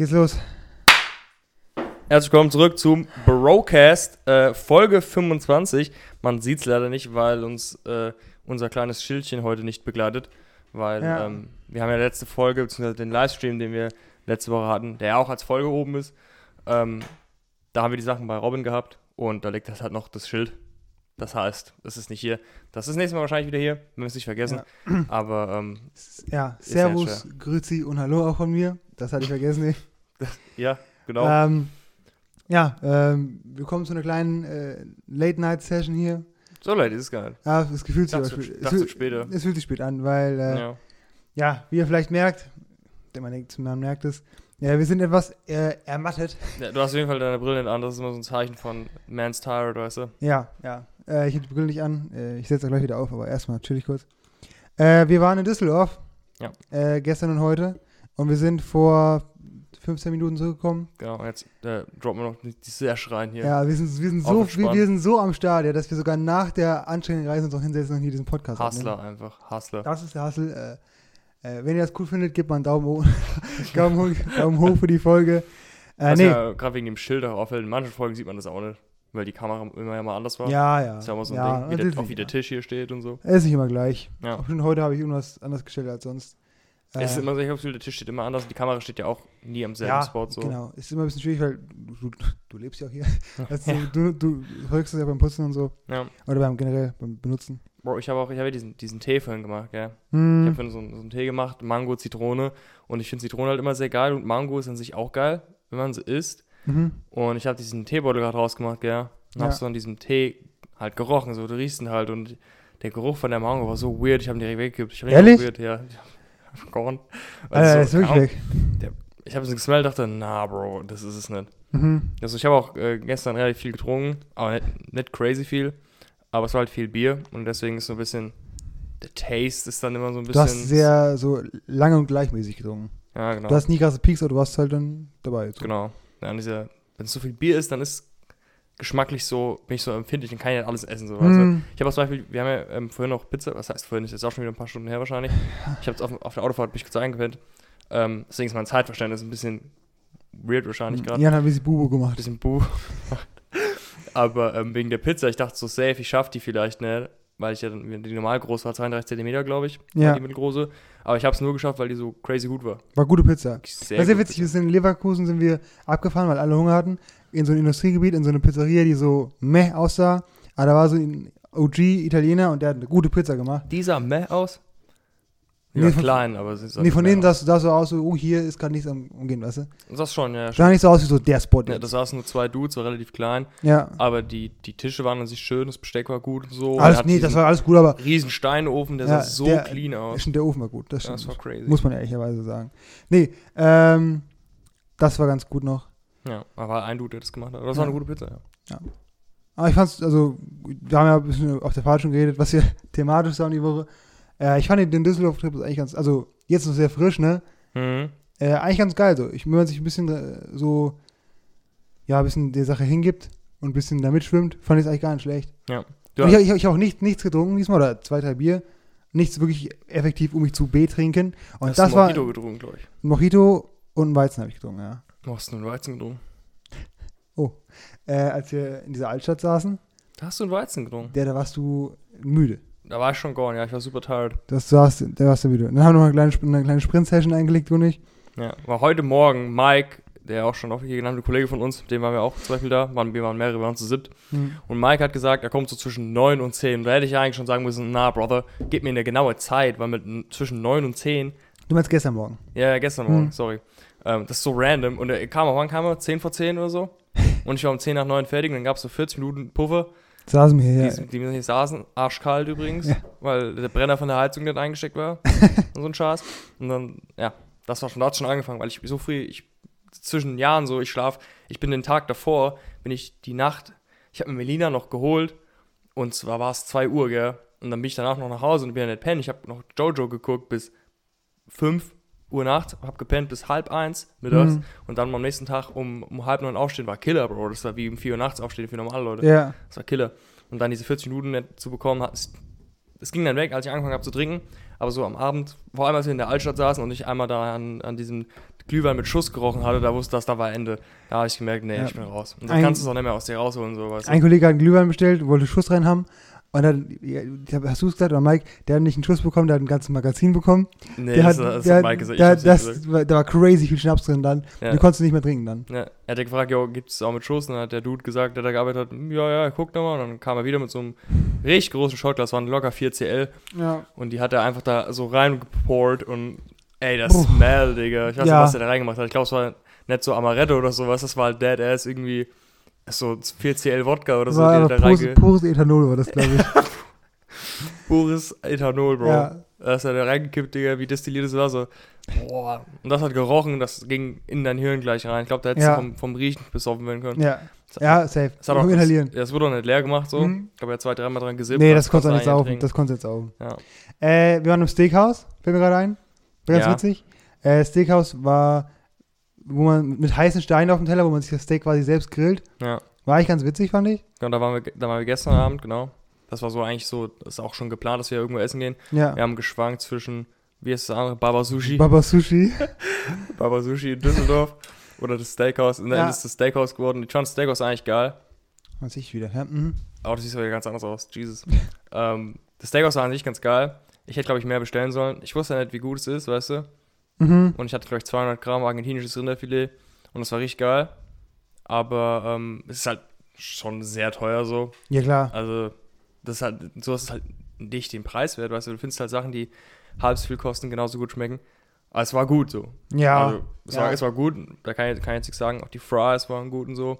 Geht's los? Herzlich willkommen zurück zum Brocast, äh, Folge 25. Man sieht es leider nicht, weil uns äh, unser kleines Schildchen heute nicht begleitet. Weil Ja. ähm, wir haben ja letzte Folge, beziehungsweise den Livestream, den wir letzte Woche hatten, der ja auch als Folge oben ist. Ähm, da haben wir die Sachen bei Robin gehabt und da liegt das halt noch das Schild. Das heißt, es ist nicht hier. Das ist nächstes Mal wahrscheinlich wieder hier, wir es nicht vergessen. Aber ähm, Ja, ja Servus, Grüezi und Hallo auch von mir. Das hatte ich vergessen. Ja, genau. ähm, ja, ähm, wir kommen zu einer kleinen äh, Late-Night-Session hier. so leid ist es gar nicht. Ja, es gefühlt sich spät. Es, fühlt- später. es fühlt sich spät an, weil, äh, ja. Ja. wie ihr vielleicht merkt, der man denkt, man merkt es, ja, wir sind etwas äh, ermattet. Ja, du hast auf jeden Fall deine Brille nicht an, das ist immer so ein Zeichen von Man's Tired, weißt du? Ja, ja. Äh, ich habe die Brille nicht an. Äh, ich setze gleich wieder auf, aber erstmal chill ich kurz. Äh, wir waren in Düsseldorf. Ja. Äh, gestern und heute. Und wir sind vor 15 Minuten zurückgekommen. Genau, jetzt äh, droppen wir noch die Sash rein hier. Ja, wir sind, wir sind so, wir, wir sind so am Start, ja, dass wir sogar nach der anstrengenden Reise uns auch hinsetzen und hier diesen Podcast Hustler einfach, Hustler. Das ist der Hustle. Äh, äh, wenn ihr das cool findet, gebt mal einen Daumen hoch, Daumen hoch, Daumen hoch für die Folge. Äh, nee. ja gerade wegen dem Schild auch auffällt, in manchen Folgen sieht man das auch nicht, weil die Kamera immer ja mal anders war. Ja, ja. Das ist ja immer so ein ja, Ding, wie der, auch wie der Tisch hier steht und so. ja. Ist nicht immer gleich. Ja. Auch schon heute habe ich irgendwas anders gestellt als sonst. Es ist Äh, immer so, ich habe das Gefühl, der Tisch steht immer anders und die Kamera steht ja auch nie am selben ja, Spot so. Genau, ist immer ein bisschen schwierig, weil du, du, lebst ja auch hier. Also, du, du folgst es ja beim Putzen und so. Ja. Oder beim generell beim Benutzen. Bro, ich habe auch, ich habe ja diesen, diesen Tee vorhin gemacht, gell. Ich Hm. habe so, einen- so einen Tee gemacht, Mango, Zitrone und ich finde Zitrone halt immer sehr geil und Mango ist an sich auch geil, wenn man sie isst. Mhm. Und ich habe diesen Teebeutel gerade rausgemacht, gell? Und Ja. hab so an diesem Tee halt gerochen, so du riechst ihn halt und der Geruch von der Mango war so weird, ich habe ihn direkt weggekippt. Ich hab Ehrlich? Weird, ja. Alter, Also ist so, wirklich weg. Ich habe es gesmellt, dachte, na Bro, das ist es nicht. Mhm. Also ich habe auch äh, gestern relativ viel getrunken, aber nicht, nicht crazy viel. Aber es war halt viel Bier und deswegen ist so ein bisschen, der Taste ist dann immer so ein bisschen. Du hast sehr so lange und gleichmäßig getrunken. Ja, genau. Du hast nie krasse Peaks, aber du warst halt dann dabei. So. Genau. Ja, und dieser, wenn es so viel Bier ist, dann ist geschmacklich so, bin ich so empfindlich, dann kann ich nicht alles essen. So? Mhm. Ich habe zum Beispiel, wir haben ja ähm, vorhin noch Pizza, was heißt vorhin, ist jetzt auch schon wieder ein paar Stunden her wahrscheinlich. Ich habe jetzt auf, auf der Autofahrt mich kurz eingepennt. Ähm, deswegen ist mein Zeitverständnis ein bisschen weird wahrscheinlich gerade. Jan hat ein bisschen Bubu Ein gemacht. bisschen buh. Aber ähm, wegen der Pizza, ich dachte so safe, ich schaffe die vielleicht nicht, weil ich ja dann, die normal groß war, 32 Zentimeter, glaube ich, war Ja, die mittelgroße. Aber ich habe es nur geschafft, weil die so crazy gut war. war gute Pizza. Sehr das ja gut witzig, wir sind in Leverkusen sind wir abgefahren, weil alle Hunger hatten. In so ein Industriegebiet, in so eine Pizzeria, die so meh aussah. Aber da war so ein OG-Italiener und der hat eine gute Pizza gemacht. Die sah meh aus. Die Nee, war von- klein, aber sie sah Nee, von denen sah so aus, so, oh, hier ist gerade nichts am Umgehen, weißt du? Das schon, ja. Sah nicht so aus wie so der Spot. ja das saßen nur zwei Dudes, war relativ klein. Ja. Aber die, die Tische waren an sich schön, das Besteck war gut und so. Alles, nee, das war alles gut, aber riesen Steinofen, der Ja, sah so der- clean aus. stimmt, der Ofen war gut. Das, Ja, stimmt. das war crazy. Muss man ehrlicherweise sagen. Nee, ähm, das war ganz gut noch. Ja, aber ein Dude, der das gemacht hat. Aber das Ja. war eine gute Pizza, ja. Aber ich fand's, also, wir haben ja ein bisschen auf der Fahrt schon geredet, was wir thematisch sagen die Woche. Äh, ich fand den Düsseldorf-Trip eigentlich ganz, also jetzt noch sehr frisch, ne? Mhm. Äh, eigentlich ganz geil so. Ich, wenn man sich ein bisschen äh, so, ja, ein bisschen der Sache hingibt und ein bisschen da mitschwimmt, fand ich es eigentlich gar nicht schlecht. Ja. Du ich ich, ich habe auch nicht, nichts getrunken diesmal, oder zwei, drei Bier. Nichts wirklich effektiv, um mich zu betrinken. Und das einen war Mojito getrunken, glaube ich. ein Mojito und ein Weizen habe ich getrunken, ja. Du hast einen Weizen getrunken. Äh, als wir in dieser Altstadt saßen, Da hast du einen Weizen getrunken. der, da warst du müde. Da war ich schon gone, ja, ich war super tired. Das saß, da warst du müde. Dann haben wir noch eine kleine, eine kleine Sprint-Session eingelegt, du nicht? Ja, war heute Morgen Mike, der auch schon auch hier genannte Kollege von uns, mit dem waren wir auch zum Beispiel da, waren, wir waren mehrere, wir waren zu siebt. Hm. Und Mike hat gesagt, er kommt so zwischen 9 und 10. Da hätte ich eigentlich schon sagen müssen, na, Brother, gib mir eine genaue Zeit, weil mit zwischen 9 und 10, Du meinst gestern Morgen. ja, gestern Morgen, Hm. sorry. Ähm, das ist so random. Und er kam, wann kam er? 10 vor 10 oder so? Und ich war um 10 nach 9 fertig und dann gab es so 40 Minuten Puffer. Saßen wir hier. Die, die hier saßen, arschkalt übrigens, Ja. weil der Brenner von der Heizung nicht eingesteckt war. und so ein Scheiß. Und dann, ja, das war schon, da hat schon angefangen, weil ich so früh, ich zwischen Jahren so, ich schlaf, ich bin den Tag davor, bin ich die Nacht, ich habe mir Melina noch geholt und zwar war es 2 Uhr, gell? Und dann bin ich danach noch nach Hause und bin ja nicht pennen. Ich habe noch Jojo geguckt bis 5 Uhr nachts, habe gepennt bis halb eins mittags Mhm. und dann am nächsten Tag um, um halb neun aufstehen war Killer, Bro. Das war wie um 4 Uhr nachts aufstehen für normale Leute. Ja. Das war Killer. Und dann diese 40 Minuten zu bekommen, hat, es, es ging dann weg, als ich angefangen habe zu trinken. Aber so am Abend, vor allem als wir in der Altstadt saßen und ich einmal da an, an diesem Glühwein mit Schuss gerochen hatte, da wusste das, da war Ende. Da habe ich gemerkt, nee, Ja. ich bin raus. Und dann Ein- kannst du es auch nicht mehr aus dir rausholen, so weißt du. Ein Kollege hat einen Glühwein bestellt, wollte Schuss rein haben. Und dann, hast du es gesagt, oder Mike, der hat nicht einen Schuss bekommen, der hat ein ganzes Magazin bekommen. Nee, der das, hat, das der, hat Mike gesagt. der, das, gesagt. war- da war crazy viel Schnaps drin dann. Ja. Du konntest nicht mehr trinken dann. Ja, er hat ja gefragt, gibt es auch mit Schuss? Und dann hat der Dude gesagt, der da gearbeitet hat, "Hm, ja, ja, guck doch mal. Und dann kam er wieder mit so einem richtig großen Shotglas, waren locker 4 CL. Ja. Und die hat er einfach da so reingeport und ey, das. Smell, Digga. Ich weiß Ja. nicht, was der da reingemacht hat. Ich glaube, es war nicht so Amaretto oder sowas, das war halt Dead Ass irgendwie so 4CL Wodka oder so, war da pures, pures Ethanol, war das, glaube ich. Pures Ethanol, Bro. Ja. Das hat er reingekippt, Digga, wie destilliertes Wasser. Boah. Und das hat gerochen, das ging in dein Hirn gleich rein. Ich glaube, da hättest Ja. du vom, vom Riechen besoffen werden können. ja. ja, safe. Das hat auch. Das, das wurde auch nicht leer gemacht, so. Mhm. Ich glaube, er hat zwei, dreimal dran gesippt. Nee, das konntest du nicht saufen. Das konntest du jetzt saufen. Ja. Äh, wir waren im Steakhouse, fällt mir gerade ein. War ganz Ja. witzig. Äh, Steakhouse war, wo man mit heißen Steinen auf dem Teller, wo man sich das Steak quasi selbst grillt. ja. War eigentlich ganz witzig, fand ich. Ja, da waren wir, da waren wir gestern Abend, genau. Das war so eigentlich so, das ist auch schon geplant, dass wir irgendwo essen gehen. Ja. Wir haben geschwankt zwischen, wie ist das andere, Baba Sushi, Baba Sushi. Baba Sushi in Düsseldorf oder das Steakhouse. Und dann Ja. ist das Steakhouse geworden. Ich fand das Steakhouse eigentlich geil. Was ich wieder. Ja, mhm. Aber das sieht wieder ganz anders aus, Jesus. ähm, das Steakhouse war an sich ganz geil. Ich hätte, glaube ich, mehr bestellen sollen. Ich wusste ja nicht, wie gut es ist, weißt du. Mhm. Und ich hatte, glaube ich, 200 Gramm argentinisches Rinderfilet. Und das war richtig geil. Aber ähm, es ist halt schon sehr teuer so. Ja, klar. Also, das ist halt, sowas ist halt nicht den Preis wert, weißt du. Du findest halt Sachen, die halb so viel kosten, genauso gut schmecken. Aber es war gut so. Ja. Also, es, ja. war, es war gut, da kann ich, kann ich jetzt nichts sagen. Auch die Fries waren gut und so.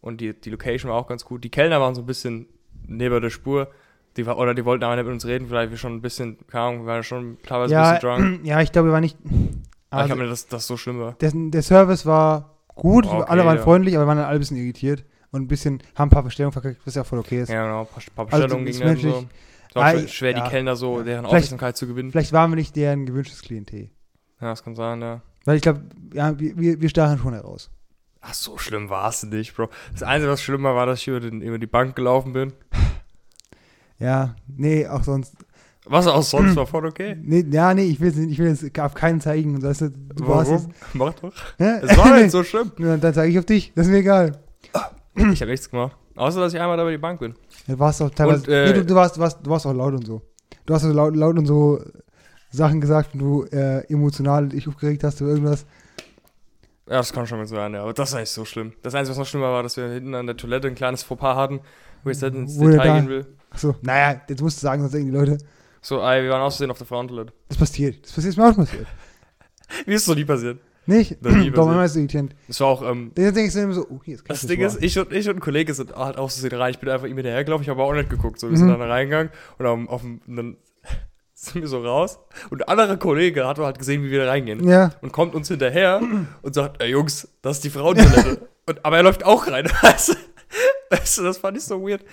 Und die, die Location war auch ganz gut. Die Kellner waren so ein bisschen neben der Spur. Die oder die wollten aber nicht mit uns reden, vielleicht wir schon ein bisschen, keine Ahnung, wir waren schon teilweise ja, ein bisschen drunk. ja, ich glaube, wir waren nicht. Aber ich Also, habe mir, dass das so schlimm war. der, der Service war gut, Okay, alle waren ja. freundlich, aber wir waren dann alle ein bisschen irritiert und ein bisschen, haben ein paar Bestellungen verkackt, was ja voll okay ist. Ja, genau, ein paar, paar Also, Bestellungen das gingen dann so. Es war Ah, schwer, schwer ja. die Kellner so, deren Aufmerksamkeit zu gewinnen. Vielleicht waren wir nicht deren gewünschtes Klientel. Ja, das kann sein, ja. Weil ich glaube, ja, wir, wir, wir stachen schon heraus. Ach, so schlimm war es nicht, Bro. Das Einzige, was schlimmer war, dass ich über, den, über die Bank gelaufen bin. Ja, nee, auch sonst. Was auch sonst war voll okay. Nee, ja, nee, ich will, ich will jetzt auf keinen zeigen. Weißt du, jetzt, Mach doch. ja? Es war nicht so schlimm. Ja, Dann zeige ich auf dich, das ist mir egal. Ich habe nichts gemacht. Außer, dass ich einmal da über die Bank bin. Du warst auch teilweise. Und, äh, nee, du, du, warst, du, warst, du warst auch laut und so. Du hast so laut, laut und so Sachen gesagt, wenn du äh, emotional dich aufgeregt hast oder irgendwas. Ja, das kann schon mal so sein, ja. Aber das war nicht so schlimm. Das Einzige, was noch schlimmer war, dass wir hinten an der Toilette ein kleines Fauxpas hatten, wo ich jetzt ins Detail da- gehen will. Achso, naja, jetzt musst du sagen, sonst denken die Leute, So, ey, wir waren aus Versehen auf der Frauentoilette. das passiert. Das passiert ist mir auch passiert. Wie ist es so nie passiert? Nicht? Nie Doch, manchmal ist es irritierend. Das war auch, ähm, Dann denkst du immer so, oh, hier ist Das. Ding ist, ich und, ich und ein Kollege sind halt auch so rein. Ich bin einfach ihm hinterhergelaufen, ich habe auch nicht geguckt. So, wir sind Mhm. dann reingegangen und auf, auf, dann sind wir so raus. Und ein anderer Kollege hat halt gesehen, wie wir da reingehen. Ja, Und kommt uns hinterher und sagt, ey Jungs, das ist die Frauentoilette. und, aber er läuft auch rein. Weißt du? weißt du, das fand ich so weird.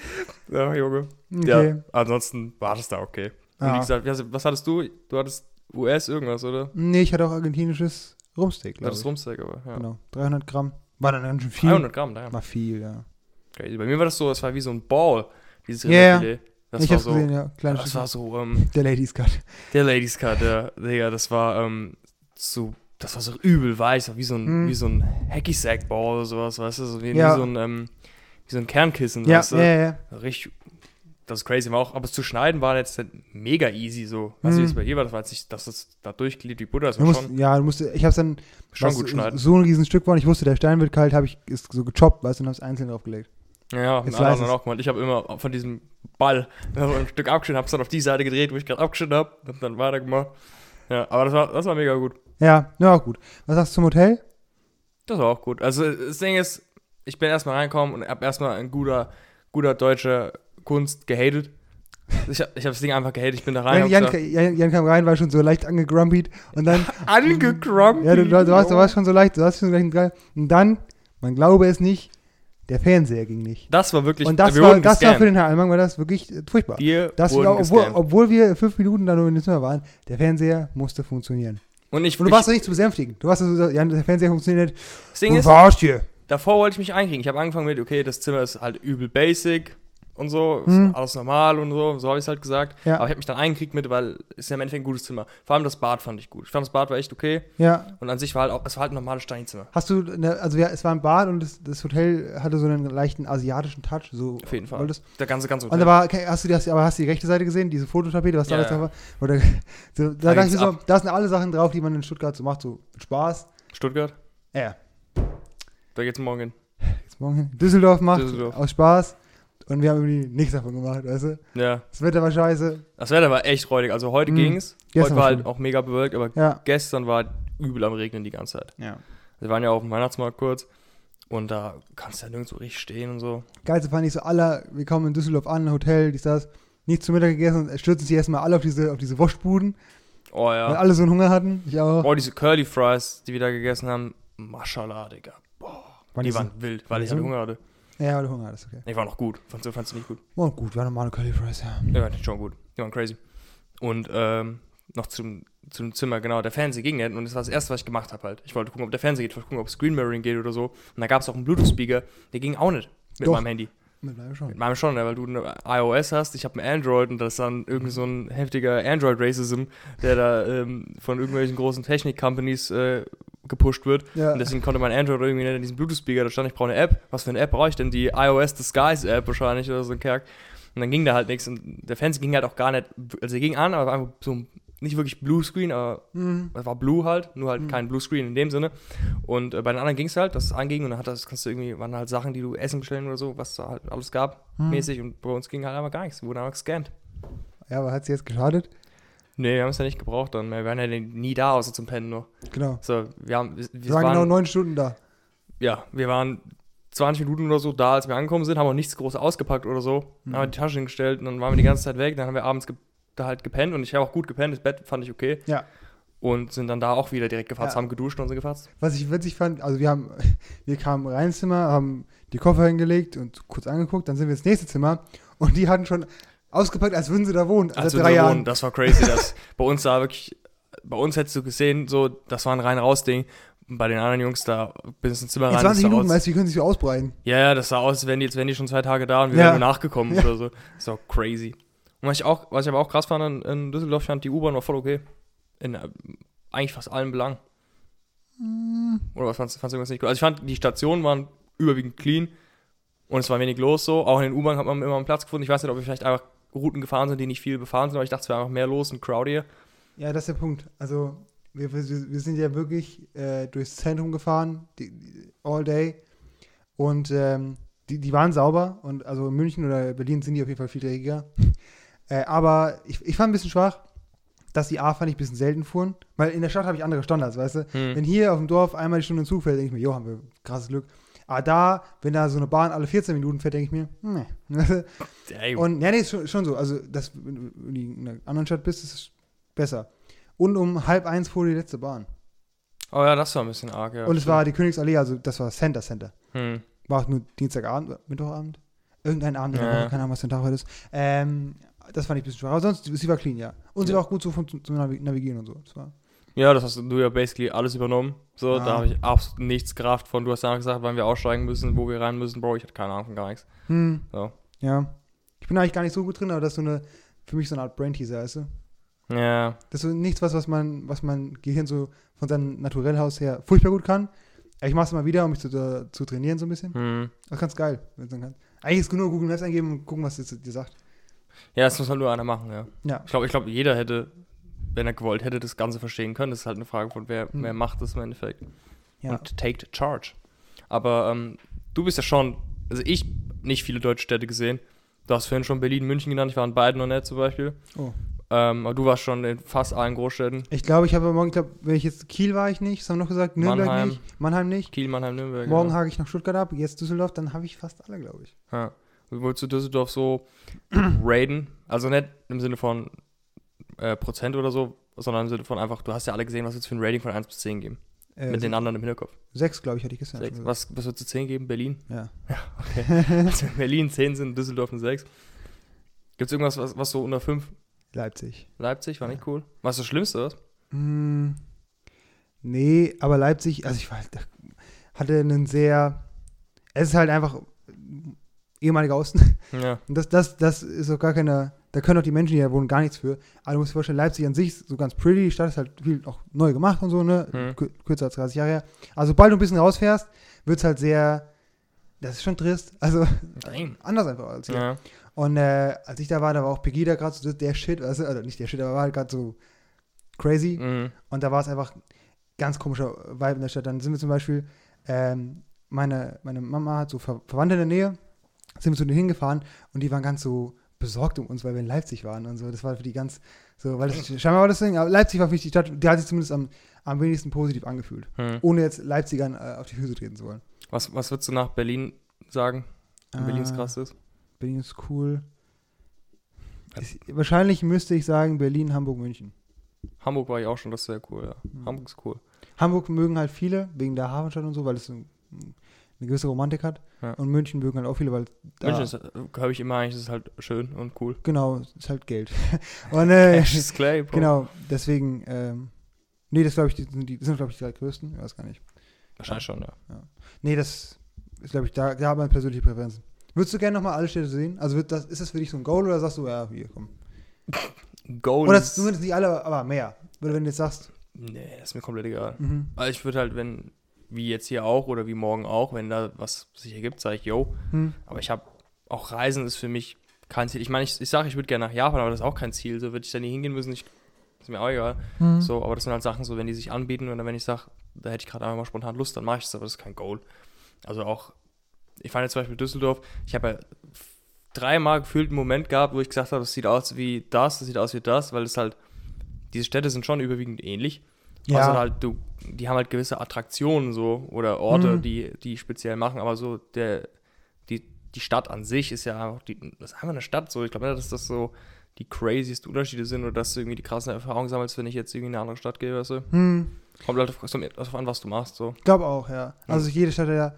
Ja, Junge. okay. Ja, ansonsten war das da okay. Und Ja. wie gesagt, was, hattest du? Du hattest US irgendwas, oder? Nee, ich hatte auch argentinisches Rumsteak, Ja, glaube das ich. Rumsteak, aber ja. Genau, 300 Gramm. War dann ganz schön viel. 300 Gramm, da. War viel, ja. Crazy. Bei mir war das so, es war wie so ein Ball, dieses Ja, ja. Das ich war so, gesehen, ja. Kleine das Stücke. war so, ähm, Der Ladies Cut. der Ladies Cut, der, Digga, das war, ähm, so, das war so übel weich, so wie so ein, Hm. wie so ein Hacky Sack Ball oder sowas, weißt du, so wie, Ja. wie so ein, ähm, wie so ein Kernkissen, Ja, weißt du. ja, ja. Richtig, das ist crazy, war auch, aber es zu schneiden war jetzt nicht mega easy, so. Weißt du, wie Hm. es bei dir war, das war jetzt nicht, dass es da durchgliedert wie Butter, das war musst, schon, ja, du musst, ich hab's dann, schon gut schneiden. so ein riesen Stück war und ich wusste, der Stein wird kalt, habe ich ist so gechoppt, weißt du, und hab's einzeln draufgelegt. Ja, ja, anderen auch gemacht. Ich habe immer von diesem Ball ein Stück abgeschnitten, hab's dann auf die Seite gedreht, wo ich gerade abgeschnitten habe, und dann weitergemacht. Ja, aber das war, das war mega gut. Ja, ja, gut. Was sagst du zum Hotel? Das war auch gut. Also das Ding ist, ich bin erstmal reingekommen und habe erstmal ein guter, guter deutscher Kunst gehatet. Ich habe ich hab das Ding einfach gehatet, ich bin da rein. Jan, Jan, Jan, Jan kam rein, war schon so leicht angegrumpied und dann, Angegrumpy. ja, du, du, du, warst, du warst schon so leicht, du warst schon gleich geil. Und dann, man glaube es nicht, der Fernseher ging nicht. Das war wirklich, Und das, war, das war für den Herr Allmann war das wirklich äh, furchtbar. Wir Das, wurden obwohl, gescammt. obwohl wir fünf Minuten da nur in dem Zimmer waren, der Fernseher musste funktionieren. Und ich, Und du ich warst doch nicht zu besänftigen. Du warst so, ja, der Fernseher funktioniert. das Ding ist, warst du? Davor wollte ich mich einkriegen. Ich habe angefangen mit, okay, das Zimmer ist halt übel basic. und so, Mhm. alles normal und so, so habe ich es halt gesagt. Ja. Aber ich habe mich dann eingekriegt mit, weil es ist ja im Endeffekt ein gutes Zimmer. Vor allem das Bad fand ich gut. Ich fand das Bad war echt okay Ja. und an sich war halt auch, es war halt ein normales Steinzimmer. Hast du, ne, also ja, es war ein Bad und das, das Hotel hatte so einen leichten asiatischen Touch, so Auf jeden Fall. wolltest. Der ganze, ganze Und da war, okay, hast du das, aber hast du die rechte Seite gesehen, diese Fototapete, was da Ja, alles drauf war? Oder, so, da Da so, da sind alle Sachen drauf, die man in Stuttgart so macht, so Spaß. Stuttgart, Ja, da geht's morgen hin. jetzt morgen hin. Düsseldorf macht Düsseldorf. aus Spaß. Und wir haben irgendwie nichts davon gemacht, weißt du? Ja, Das Wetter war scheiße. das Wetter war echt räudig. Also heute Mhm. ging's. Gestern heute war halt auch mega bewölkt, aber Ja. gestern war übel am Regnen die ganze Zeit. ja. Wir waren ja auf dem Weihnachtsmarkt kurz und da kannst du ja nirgendwo richtig stehen und so. Geilste fand ich so, alle, wir kommen in Düsseldorf an, Hotel, dies, das, nichts zu Mittag gegessen und stürzen sich erstmal alle auf diese, auf diese Wurstbuden, Oh weil ja. alle so einen Hunger hatten. Ich auch. Oh, diese Curly Fries, die wir da gegessen haben, Maschallah, Digga. Waren Die waren wild, weil ich so? halt Hunger hatte. Ja, weil du Hunger hattest, okay. Die waren auch gut. Fandst du, fandst du nicht gut? Oh, gut, war normale Curly Fries, ja. Ja, die schon gut. Die waren crazy. Und ähm, noch zum, zum Zimmer, genau, der Fernseher ging nicht und das war das erste, was ich gemacht habe halt. Ich wollte gucken, ob der Fernseher geht, ich wollte gucken, ob Screen Mirroring geht oder so. Und da gab es auch einen Bluetooth-Speaker, der ging auch nicht mit Doch. meinem Handy. Mit meinem schon. Mit meinem schon, ja, weil du eine iOS hast, ich habe ein Android und das ist dann irgendwie so ein heftiger Android-Racism, der da ähm, von irgendwelchen großen Technik-Companies äh, gepusht wird. Ja. Und deswegen konnte mein Android irgendwie nicht in diesem Bluetooth-Speaker, da stand, ich brauche eine App. Was für eine App brauche ich denn? Die iOS Disguise App wahrscheinlich oder so ein Kerk. Und dann ging da halt nichts und der Fernseher ging halt auch gar nicht, also er ging an, aber war einfach so nicht wirklich Bluescreen, aber Mhm. es war Blue halt, nur halt Mhm. kein Bluescreen in dem Sinne. Und äh, bei den anderen ging es halt, dass es anging und dann hat das, kannst du irgendwie, waren halt Sachen, die du Essen bestellen oder so, was da halt alles gab, Mhm. mäßig. Und bei uns ging halt einfach gar nichts, wir wurden einfach gescannt. Ja, aber hat sie jetzt geschadet? Nee, wir haben es ja nicht gebraucht dann. Wir waren ja nie da, außer zum Pennen nur. Genau. So, wir haben, wir, Wir waren genau neun Stunden da. ja, wir waren 20 Minuten oder so da, als wir angekommen sind, haben auch nichts groß ausgepackt oder so. Mhm. Haben wir die Tasche hingestellt und dann waren wir die ganze Zeit weg. Dann haben wir abends da halt gepennt und ich habe auch gut gepennt. Das Bett fand ich okay. Ja. Und sind dann da auch wieder direkt gefahren, Ja. haben geduscht und sind gefahren. Was ich witzig fand, also wir haben, wir kamen rein ins Zimmer, haben die Koffer hingelegt und kurz angeguckt, dann sind wir ins nächste Zimmer und die hatten schon ausgepackt, als würden sie da wohnen. Als drei da Jahren. wohnen, das war crazy. Das, bei uns da wirklich, bei uns hättest du gesehen, so, das war ein rein raus Ding. Und bei den anderen Jungs da bis ins Zimmer In rein. 20 das sah Minuten, weißt du, wie können sie sich so ausbreiten? Ja, ja, das sah aus, als wären die, jetzt wären die schon zwei Tage da und wir Ja. wären nur nachgekommen Ja. oder so. Das war crazy. Und was ich auch, was ich aber auch krass fand in, in Düsseldorf, fand die U-Bahn war voll okay. In äh, eigentlich fast allen Belangen. Oder was fandst, fandst du irgendwas nicht gut? Also ich fand, die Stationen waren überwiegend clean und es war wenig los so. Auch in den U-Bahn hat man immer einen Platz gefunden. Ich weiß nicht, ob wir vielleicht einfach Routen gefahren sind, die nicht viel befahren sind, aber ich dachte, es wäre einfach mehr los und crowdier. Ja, das ist der Punkt. Also wir, wir, wir sind ja wirklich äh, durchs Zentrum gefahren, die, die, all day. Und ähm, die, die waren sauber. Und also in München oder Berlin sind die auf jeden Fall viel dreckiger. Äh, aber ich, ich fand ein bisschen schwach, dass die A fand ich ein bisschen selten fuhren. Weil in der Stadt habe ich andere Standards, weißt du? Hm. Wenn hier auf dem Dorf einmal die Stunde Zug fährt, denke ich mir, jo, haben wir krasses Glück. Aber da, wenn da so eine Bahn alle 14 Minuten fährt, denke ich mir, nee. Und ja, nee, ist schon, schon so. Also, das, wenn du in einer anderen Stadt bist, ist es besser. Und um halb eins fuhr die letzte Bahn. oh ja, das war ein bisschen arg, ja. und es war die Königsallee, also das war Center Center. Hm. War auch nur Dienstagabend, Mittwochabend. Irgendein Abend der Ja. Woche, keine Ahnung, was ein Tag heute ist. Ähm, das fand ich ein bisschen schwach. Aber sonst, sie war clean, ja. Und sie Ja. war auch gut so zum Navi- Navigieren und so. Das war, Ja, das hast du ja basically alles übernommen. So, Ah. da habe ich absolut nichts Kraft von. Du hast einfach gesagt, wann wir aussteigen müssen, wo wir rein müssen. Bro, ich hatte keine Ahnung von gar nichts. hm, So. ja. Ich bin eigentlich gar nicht so gut drin, aber das ist so eine, für mich so eine Art Brain-Teaser, weißt du? Ja, Das ist so nichts, was, was, mein, was mein Gehirn so von seinem Naturellhaus her furchtbar gut kann. Ich mache es mal wieder, um mich zu, zu trainieren so ein bisschen. hm. Das ist ganz geil, wenn du kannst. Eigentlich ist es nur Google Maps eingeben und gucken, was es dir sagt. ja, das muss halt nur einer machen, ja. Ja. Ich glaube, ich glaub, jeder hätte, wenn er gewollt hätte, das Ganze verstehen können. Das ist halt eine Frage von, wer, Hm. wer macht das im Endeffekt. Ja. Und take charge. Aber ähm, du bist ja schon, also ich nicht viele deutsche Städte gesehen. Du hast vorhin schon Berlin, München genannt. Ich war in beiden noch nicht zum Beispiel. Oh. Ähm, aber du warst schon in fast allen Großstädten. Ich glaube, ich habe morgen, ich glaube, wenn ich jetzt Kiel war ich nicht, was haben wir noch gesagt? Nürnberg Mannheim. nicht, Mannheim nicht. Kiel, Mannheim, Nürnberg. Morgen ja. hake ich nach Stuttgart ab, jetzt Düsseldorf, dann habe ich fast alle, glaube ich. Ja. Wie wolltest du Düsseldorf so raiden? Also nicht im Sinne von äh, Prozent oder so, sondern im Sinne von einfach, du hast ja alle gesehen, was jetzt für ein Rating von 1 bis 10 geben. Äh, Mit den anderen im Hinterkopf. Sechs, glaube ich, hatte ich gestern. Sechs. Was, was würdest du 10 geben? Berlin? gesagt. Okay. also in Berlin 10 sind, Düsseldorf eine 6. Gibt es irgendwas, was, was so unter 5? Ja, Leipzig. Leipzig war nicht cool. Was ist das Schlimmste? Was? Hm, nee, aber Leipzig, also ich war, halt- hatte einen sehr, es ist halt einfach, ehemaliger Osten. Ja. Und das, das, das ist auch gar keine, da können auch die Menschen, die da wohnen, gar nichts für. Aber du musst dir vorstellen, Leipzig an sich ist so ganz pretty, die Stadt ist halt viel auch neu gemacht und so, ne? Hm. Kür- Kürzer als 30 Jahre her. Also sobald du ein bisschen rausfährst, wird es halt sehr, das ist schon trist. Also Damn. anders einfach als hier. Ja. Und äh, als ich da war, da war auch Pegida gerade so der Shit, also, also nicht der Shit, aber war halt gerade so crazy. Mhm. Und da war es einfach ganz komischer Vibe in der Stadt. Dann sind wir zum Beispiel, ähm, meine, meine Mama hat so Ver Verwandte in der Nähe, sind wir zu denen hingefahren und die waren ganz so besorgt um uns, weil wir in Leipzig waren und so. Das war für die ganz so, weil das, scheinbar war das Ding, aber Leipzig war für mich die Stadt, die hat sich zumindest am, am wenigsten positiv angefühlt. Hm. Ohne jetzt Leipzigern äh, auf die Füße treten zu wollen. Was, was würdest du nach Berlin sagen? Wenn Berlin Äh, krass ist? Berlin ist cool. Ist, wahrscheinlich müsste ich sagen Berlin, Hamburg, München. Hamburg war ich auch schon, das ist sehr cool, ja. Hm. Hamburg ist cool. Hamburg mögen halt viele, wegen der Hafenstadt und so, weil es so eine gewisse Romantik hat. Ja. Und München mögen halt auch viele, weil da, München ist, höre ich immer eigentlich, das ist halt schön und cool. genau, ist halt Geld. und äh, Cash is clay, Bro. genau, deswegen, ähm, nee, das glaube ich, die sind, die, sind glaube ich die drei größten, ich weiß gar nicht. Wahrscheinlich schon, ja. Nee, das ist glaube ich, da, da hat man persönliche Präferenzen. Würdest du gerne nochmal alle Städte sehen? Also wird das, ist das für dich so ein Goal oder sagst du, ja, hier, komm. Goal Oder zumindest nicht alle, aber mehr. Oder wenn du jetzt sagst, nee, das ist mir komplett egal. mhm. Also ich würde halt, wenn, wie jetzt hier auch oder wie morgen auch, wenn da was sich ergibt, sage ich, yo. Hm. Aber ich habe, auch Reisen ist für mich kein Ziel. Ich meine, ich, ich sage, ich würde gerne nach Japan, aber das ist auch kein Ziel. So würde ich da nie hingehen müssen. Ich, ist mir auch egal. Hm. So, aber das sind halt Sachen, so wenn die sich anbieten oder wenn ich sage, da hätte ich gerade einfach mal spontan Lust, dann mache ich es, aber das ist kein Goal. Also auch, ich fand jetzt zum Beispiel Düsseldorf, ich habe ja dreimal gefühlt einen Moment gehabt, wo ich gesagt habe, das sieht aus wie das, das sieht aus wie das, weil es halt, diese Städte sind schon überwiegend ähnlich. Ja. Also halt, du, die haben halt gewisse Attraktionen so oder Orte, Mhm. die, die speziell machen, aber so der, die, die Stadt an sich ist ja einfach, die, das ist einfach eine Stadt so. Ich glaube nicht, dass das so die craziest Unterschiede sind oder dass du irgendwie die krassen Erfahrungen sammelst, wenn ich jetzt irgendwie in eine andere Stadt gehe, weißt du? Hm. Kommt halt auf, darauf an, was du machst, so. Ich glaube auch, ja. Also jede Stadt hat ja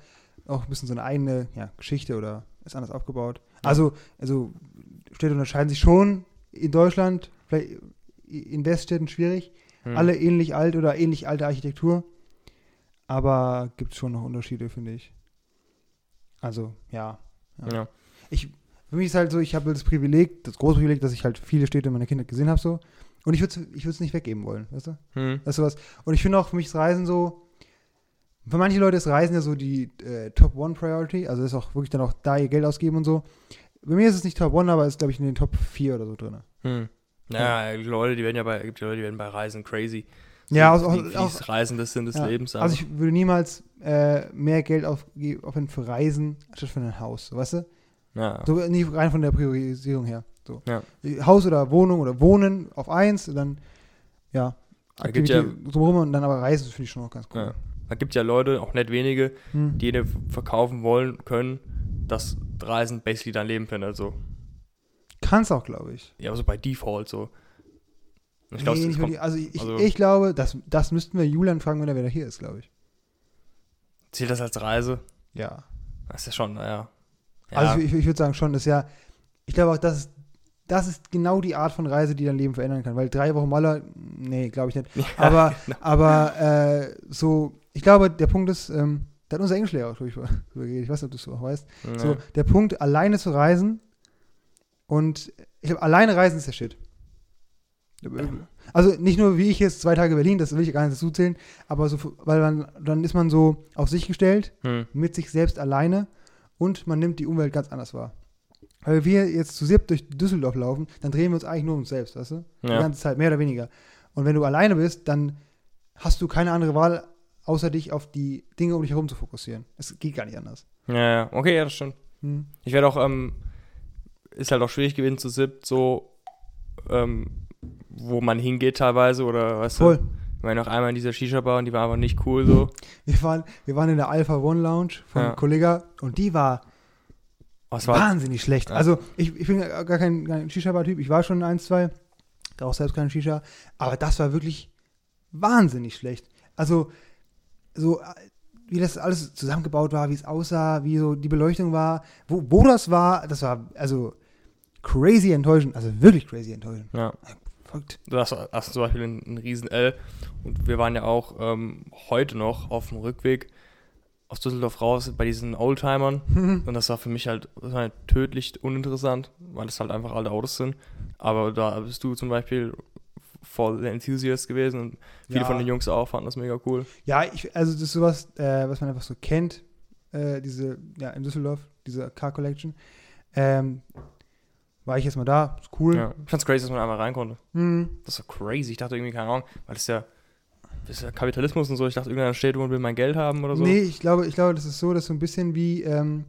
auch ein bisschen so eine eigene ja, Geschichte oder ist anders aufgebaut. Also, also Städte unterscheiden sich schon in Deutschland, vielleicht in Weststädten schwierig. Hm. Alle ähnlich alt oder ähnlich alte Architektur. Aber gibt es schon noch Unterschiede, finde ich. Also, ja. Ja. Ich, für mich ist halt so, ich habe das Privileg, das große Privileg, dass ich halt viele Städte in meiner Kindheit gesehen habe, so. Und ich würde es nicht weggeben wollen, weißt du? Hm. Das ist sowas. Und ich finde auch für mich ist Reisen so, für manche Leute ist Reisen ja so die äh, Top One Priority, also ist auch wirklich dann auch da ihr Geld ausgeben und so. Bei mir ist es nicht Top One, aber ist glaube ich in den Top 4 oder so drin. Hm. Ja, die Leute, die werden ja bei, gibt ja Leute, die werden bei Reisen crazy. Ja, wie, auch, wie auch, das Reisen des Sinn des ja. Lebens. Also ich würde niemals äh, mehr Geld aufge- aufwenden für Reisen, anstatt für ein Haus, so, weißt du? ja. So nicht rein von der Priorisierung her. So. Ja. Haus oder Wohnung oder Wohnen auf eins dann, ja, gibt ja- drumherum und dann aber Reisen finde ich schon auch ganz cool. Ja. Da gibt ja Leute, auch nicht wenige, Hm. die dir verkaufen wollen können, dass Reisen basically dein Leben findet. So. Kann's auch, glaube ich. Ja, aber so bei Default so. Ich glaube, nee, es nicht wirklich. also ich, also- ich glaube, das, das müssten wir Julian fragen, wenn er wieder hier ist, glaube ich. zählt das als Reise? Ja. Das ist ja schon, naja. Ja, Also ich, ich würde sagen schon, das ist ja, ich glaube auch, das ist, das ist genau die Art von Reise, die dein Leben verändern kann. Weil drei Wochen Maler, nee, glaube ich nicht. Aber, genau. aber äh, so, ich glaube, der Punkt ist, ähm, da hat unser Englischlehrer auch, drüber geredet. Ich weiß nicht, ob du es auch weißt. ja. So, der Punkt, alleine zu reisen und ich glaube, alleine reisen ist der Shit. Also nicht nur wie ich jetzt zwei Tage Berlin, das will ich gar nicht dazu zählen, aber so, weil man, dann ist man so auf sich gestellt, Hm. mit sich selbst alleine und man nimmt die Umwelt ganz anders wahr. Weil wir jetzt zu siebt durch Düsseldorf laufen, dann drehen wir uns eigentlich nur um uns selbst, weißt du? Die Ja. ganze Zeit, mehr oder weniger. Und wenn du alleine bist, dann hast du keine andere Wahl, außer dich auf die Dinge um dich herum zu fokussieren. Es geht gar nicht anders. ja, ja, okay, ja, das stimmt. Hm. Ich werde auch, ähm, ist halt auch schwierig gewesen zu siebt, so, ähm, wo man hingeht teilweise oder weißt Voll. du. Ich war noch einmal in dieser Shisha-Bar und die war einfach nicht cool so. Wir waren, wir waren in der Alpha One Lounge von Ja. einem Kollegen und die war Was war wahnsinnig schlecht. Ja. Also ich, ich bin gar kein, kein Shisha-Bar-Typ. Ich war schon in eins, zwei, auch selbst kein Shisha. Aber das war wirklich wahnsinnig schlecht. Also so wie das alles zusammengebaut war, wie es aussah, wie so die Beleuchtung war, wo, wo das war, das war also crazy enttäuschend. Also wirklich crazy enttäuschend. Ja. Verrückt. Du hast, hast zum Beispiel einen, einen riesen L und wir waren ja auch ähm, heute noch auf dem Rückweg aus Düsseldorf raus bei diesen Oldtimern. Und das war für mich halt, das war halt tödlich uninteressant, weil es halt einfach alte Autos sind. Aber da bist du zum Beispiel voll der Enthusiast gewesen und viele Ja. von den Jungs auch fanden das mega cool. Ja, ich, also das ist sowas, äh, was man einfach so kennt, äh, diese, ja, in Düsseldorf, diese Car Collection. Ähm, war ich jetzt mal da, ist cool. Ja. Ich fand's crazy, dass man einmal rein konnte. Hm, Das war crazy. Ich dachte irgendwie, keine Ahnung, weil das ist ja, das ist ja Kapitalismus und so. Ich dachte, irgendeiner steht und will mein Geld haben oder so. Nee, ich glaube, ich glaube, das ist so, dass so ein bisschen wie, ähm,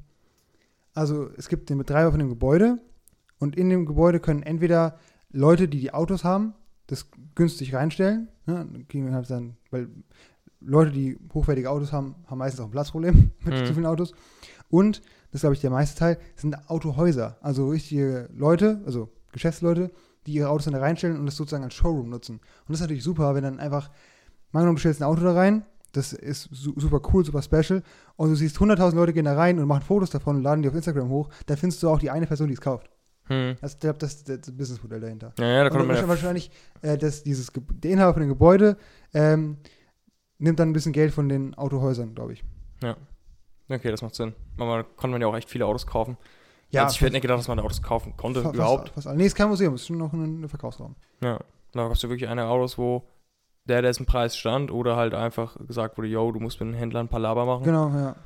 also es gibt den Betreiber von dem Gebäude und in dem Gebäude können entweder Leute, die die Autos haben, das günstig reinstellen, ne, halt dann, weil Leute, die hochwertige Autos haben, haben meistens auch ein Platzproblem mit Mhm. zu vielen Autos. Und, das ist, glaube ich, der meiste Teil, sind Autohäuser, also richtige Leute, also Geschäftsleute, die ihre Autos dann da reinstellen und das sozusagen als Showroom nutzen. Und das ist natürlich super, wenn dann einfach, mal du stellst ein Auto da rein, das ist su super cool, super special, und du siehst 100.000 Leute gehen da rein und machen Fotos davon und laden die auf Instagram hoch, dann findest du auch die eine Person, die es kauft. Hm. Das, das ist das Businessmodell dahinter. Ja, ja, da konnte Und man ja wahrscheinlich, äh, dass dieses, Ge- der Inhaber von dem Gebäude ähm, nimmt dann ein bisschen Geld von den Autohäusern, glaube ich. Okay, das macht Sinn. Da konnte man ja auch echt viele Autos kaufen. Ja, also ich hätte nicht gedacht, dass man Autos kaufen konnte, Fast, überhaupt. Fast, alle. nee, ist kein Museum, ist schon noch ein, Verkaufsraum. Ja. Da gab es ja wirklich eine Autos, wo der, im Preis stand oder halt einfach gesagt wurde, yo, du musst mit den Händlern ein paar Laber machen. Genau, ja.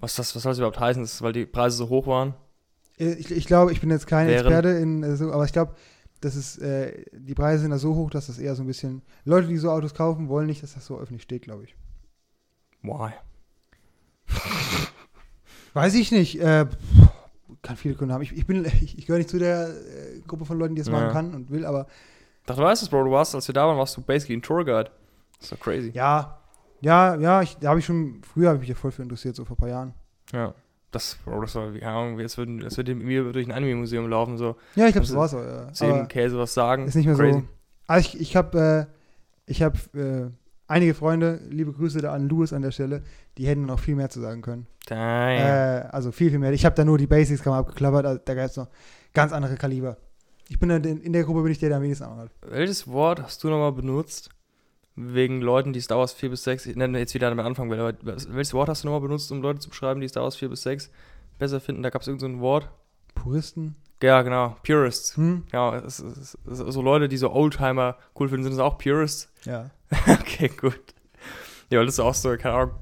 Was, das, was soll das überhaupt heißen? Das ist, weil die Preise so hoch waren? Äh, Ich, ich glaube, ich bin jetzt kein Wären- Experte in äh, so, aber ich glaube, das ist, äh, die Preise sind da so hoch, dass das eher so ein bisschen, Leute, die so Autos kaufen, wollen nicht, dass das so öffentlich steht, glaube ich. Why? Weiß ich nicht. Äh, kann viele Gründe haben. Ich, ich, bin, ich, ich gehöre nicht zu der äh, Gruppe von Leuten, die es Ja. machen kann und will, aber Dachte, du weißt es, Bro, du warst, als wir da waren, warst du basically ein Tourguide. Das ist doch crazy. ja, ja, ja, ich, da habe ich schon, früher habe ich mich ja voll für interessiert, so vor ein paar Jahren. Ja. Das, Bro, das war, keine Ahnung, jetzt würden, jetzt würden wir durch ein Anime-Museum laufen, so Ja, ich glaube, so war es auch. Ja. sehen, Aber Käse, was sagen. ist nicht mehr crazy. so. Also ich, ich habe äh, ich hab, äh, einige Freunde, liebe Grüße da an Louis an der Stelle, die hätten noch viel mehr zu sagen können. Damn. Äh, also viel, viel mehr. Ich habe da nur die Basics man abgeklappert, also da gab es noch ganz andere Kaliber. Ich bin in, in der Gruppe bin ich der, der am wenigsten Ahnung hat. Welches Wort hast du nochmal benutzt? Wegen Leuten, die Star Wars 4 bis 6, ich nenne jetzt wieder damit anfangen will, aber was- welches Wort hast du nochmal benutzt, um Leute zu beschreiben, die Star Wars 4 bis 6 besser finden? Da gab es irgendein so ein Wort. Puristen? Ja, genau. Purists. Hm? Ja, es, es, es, so Leute, die so Oldtimer cool finden, sind das auch Purists? Ja. okay, gut. Ja, weil das ist auch so, keine Ahnung,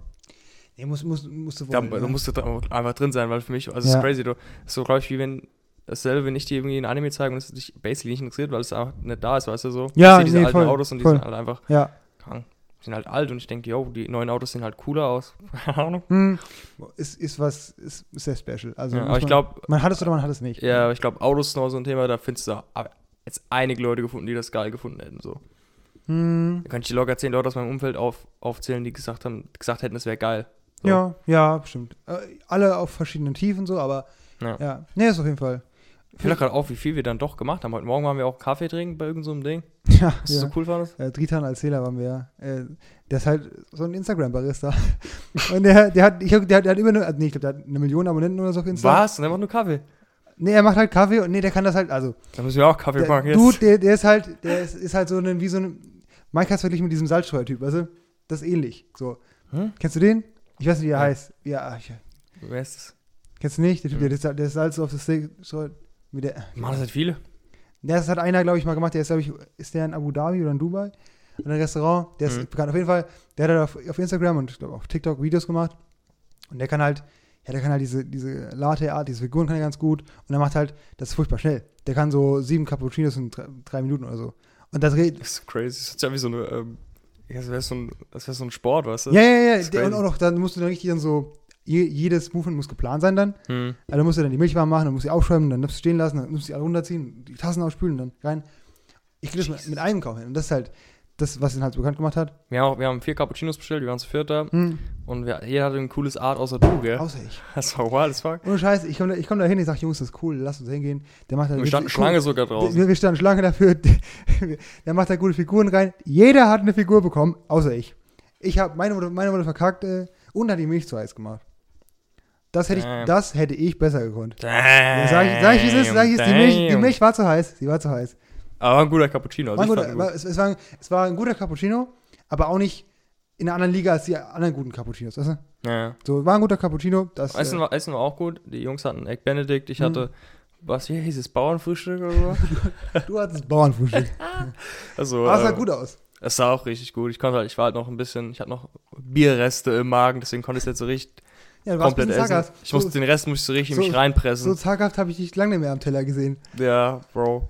Nee, muss, muss, musst du da, wollen, da musst du einfach drin sein, weil für mich, also es Ja. ist crazy, du, so, glaube ich, wie wenn, dasselbe, wenn ich dir irgendwie ein Anime zeige und es dich basically nicht interessiert, weil es einfach nicht da ist, weißt du so. Ja, ich sehe diese nee, alten voll, Autos und die voll. sind halt einfach Ja. krank. Die sind halt alt und ich denke, yo, die neuen Autos sehen halt cooler aus. Keine Ahnung. Hm. Ist, ist was, ist, sehr special. Also Ja, aber ich man- glaube, Man hat es oder man hat es nicht. ja, ich glaube, Autos ist noch so ein Thema, da findest du jetzt einige Leute gefunden, die das geil gefunden hätten. So. Hm. Da kann ich dir locker zehn Leute aus meinem Umfeld auf, aufzählen, die gesagt haben, gesagt hätten, es wäre geil. So. Ja, ja, bestimmt. Äh, alle auf verschiedenen Tiefen so, aber Ja. ja. Nee, ist auf jeden Fall. Ich fällt gerade auf, wie viel wir dann doch gemacht haben. Heute Morgen waren wir auch Kaffee trinken bei irgendeinem so Ding. Ja, Was ja. so cool fandest. Äh, Dritan Erzähler waren wir ja. Äh, der ist halt so ein Instagram-Barista. Und der, der hat, ich hab, der, hat- der hat über eine, also nee, ich glaube, der hat eine Million Abonnenten oder so auf Instagram. Was? Und einfach nur Kaffee. Nee, er macht halt Kaffee und nee, der kann das halt, also. Da müssen wir auch Kaffee Der, machen jetzt. Dude, der, der ist halt, der ist, ist halt so ein, wie so ein, Mike hat verglichen mit diesem Salzstreuer-Typ, weißt du? Das ist ähnlich. So. Hm? Kennst du den? Ich weiß nicht, wie er Ja. heißt. Ja, ich, Wer ist das? kennst du nicht? Der Typ, Hm. der, der Salz auf das Steak streut. Mit der, Machen das halt viele. Das hat einer, glaube ich, mal gemacht. Der ist, glaube ich, ist der in Abu Dhabi oder in Dubai? In einem Restaurant. Der ist Mhm. bekannt. Auf jeden Fall, der hat halt auf, auf Instagram und ich glaube auf TikTok Videos gemacht. Und der kann halt, ja, der kann halt diese, diese Latte-Art, diese Figuren kann er ganz gut. Und er macht halt, das ist furchtbar schnell. Der kann so sieben Cappuccinos in drei, drei Minuten oder so. Und das. Das ist crazy. Das ist ja wie so eine, ähm, das wäre so, ein, das wär so ein Sport, weißt du? Ja, ja, ja. und auch noch, dann musst du dann richtig dann so, je, jedes Movement muss geplant sein dann. Hm. Also dann musst du dann die Milch warm machen, dann musst du sie aufschäumen, dann darfst du stehen lassen, dann musst du sie alle runterziehen, die Tassen ausspülen, dann rein. Ich krieg das mit, mit einem Kauf hin. Und das ist halt das, was ihn halt bekannt gemacht hat. Wir, haben auch, wir haben vier Cappuccinos bestellt, wir waren zu viert da. Hm. Und wir, jeder hatte ein cooles Art außer du, gell? Außer ich. Das war wild as fuck. Ohne Scheiß, ich komme da, komm da hin, ich sag, Jungs, das ist cool, lass uns hingehen. Der macht da Wir standen cool- Schlange sogar draußen. Wir, wir standen Schlange dafür. Der macht da gute Figuren rein. Jeder hat eine Figur bekommen, außer ich. Ich habe meine wurde, meine wurde verkackt äh, und hat die Milch zu heiß gemacht. Das hätte ich, das hätte ich besser gekonnt. Damn, sag ich, sag ich, es ist, sag ich, es, die Milch, die. Milch war zu heiß. Sie war zu heiß. Aber war ein guter Cappuccino. Also War guter, war, es, es, war, ein- es war ein guter Cappuccino, aber auch nicht, in einer anderen Liga als die anderen guten Cappuccinos, weißt du? Ja, ja. So, war ein guter Cappuccino. Das, Essen, äh, war, Essen war auch gut. Die Jungs hatten Egg Benedict. Ich Mhm. hatte, was hier hieß es, Bauernfrühstück oder so? du hattest Bauernfrühstück. Also, Aber es sah äh, gut aus. Es sah auch richtig gut. Ich konnte halt, ich war halt noch ein bisschen, ich hatte noch Bierreste im Magen, deswegen konnte ich es jetzt so richtig Ja, du warst ein komplett essen. zaghaft. Ich so, musste den Rest musste ich so richtig so- mich reinpressen. so zaghaft habe ich dich lange nicht mehr am Teller gesehen. ja, Bro.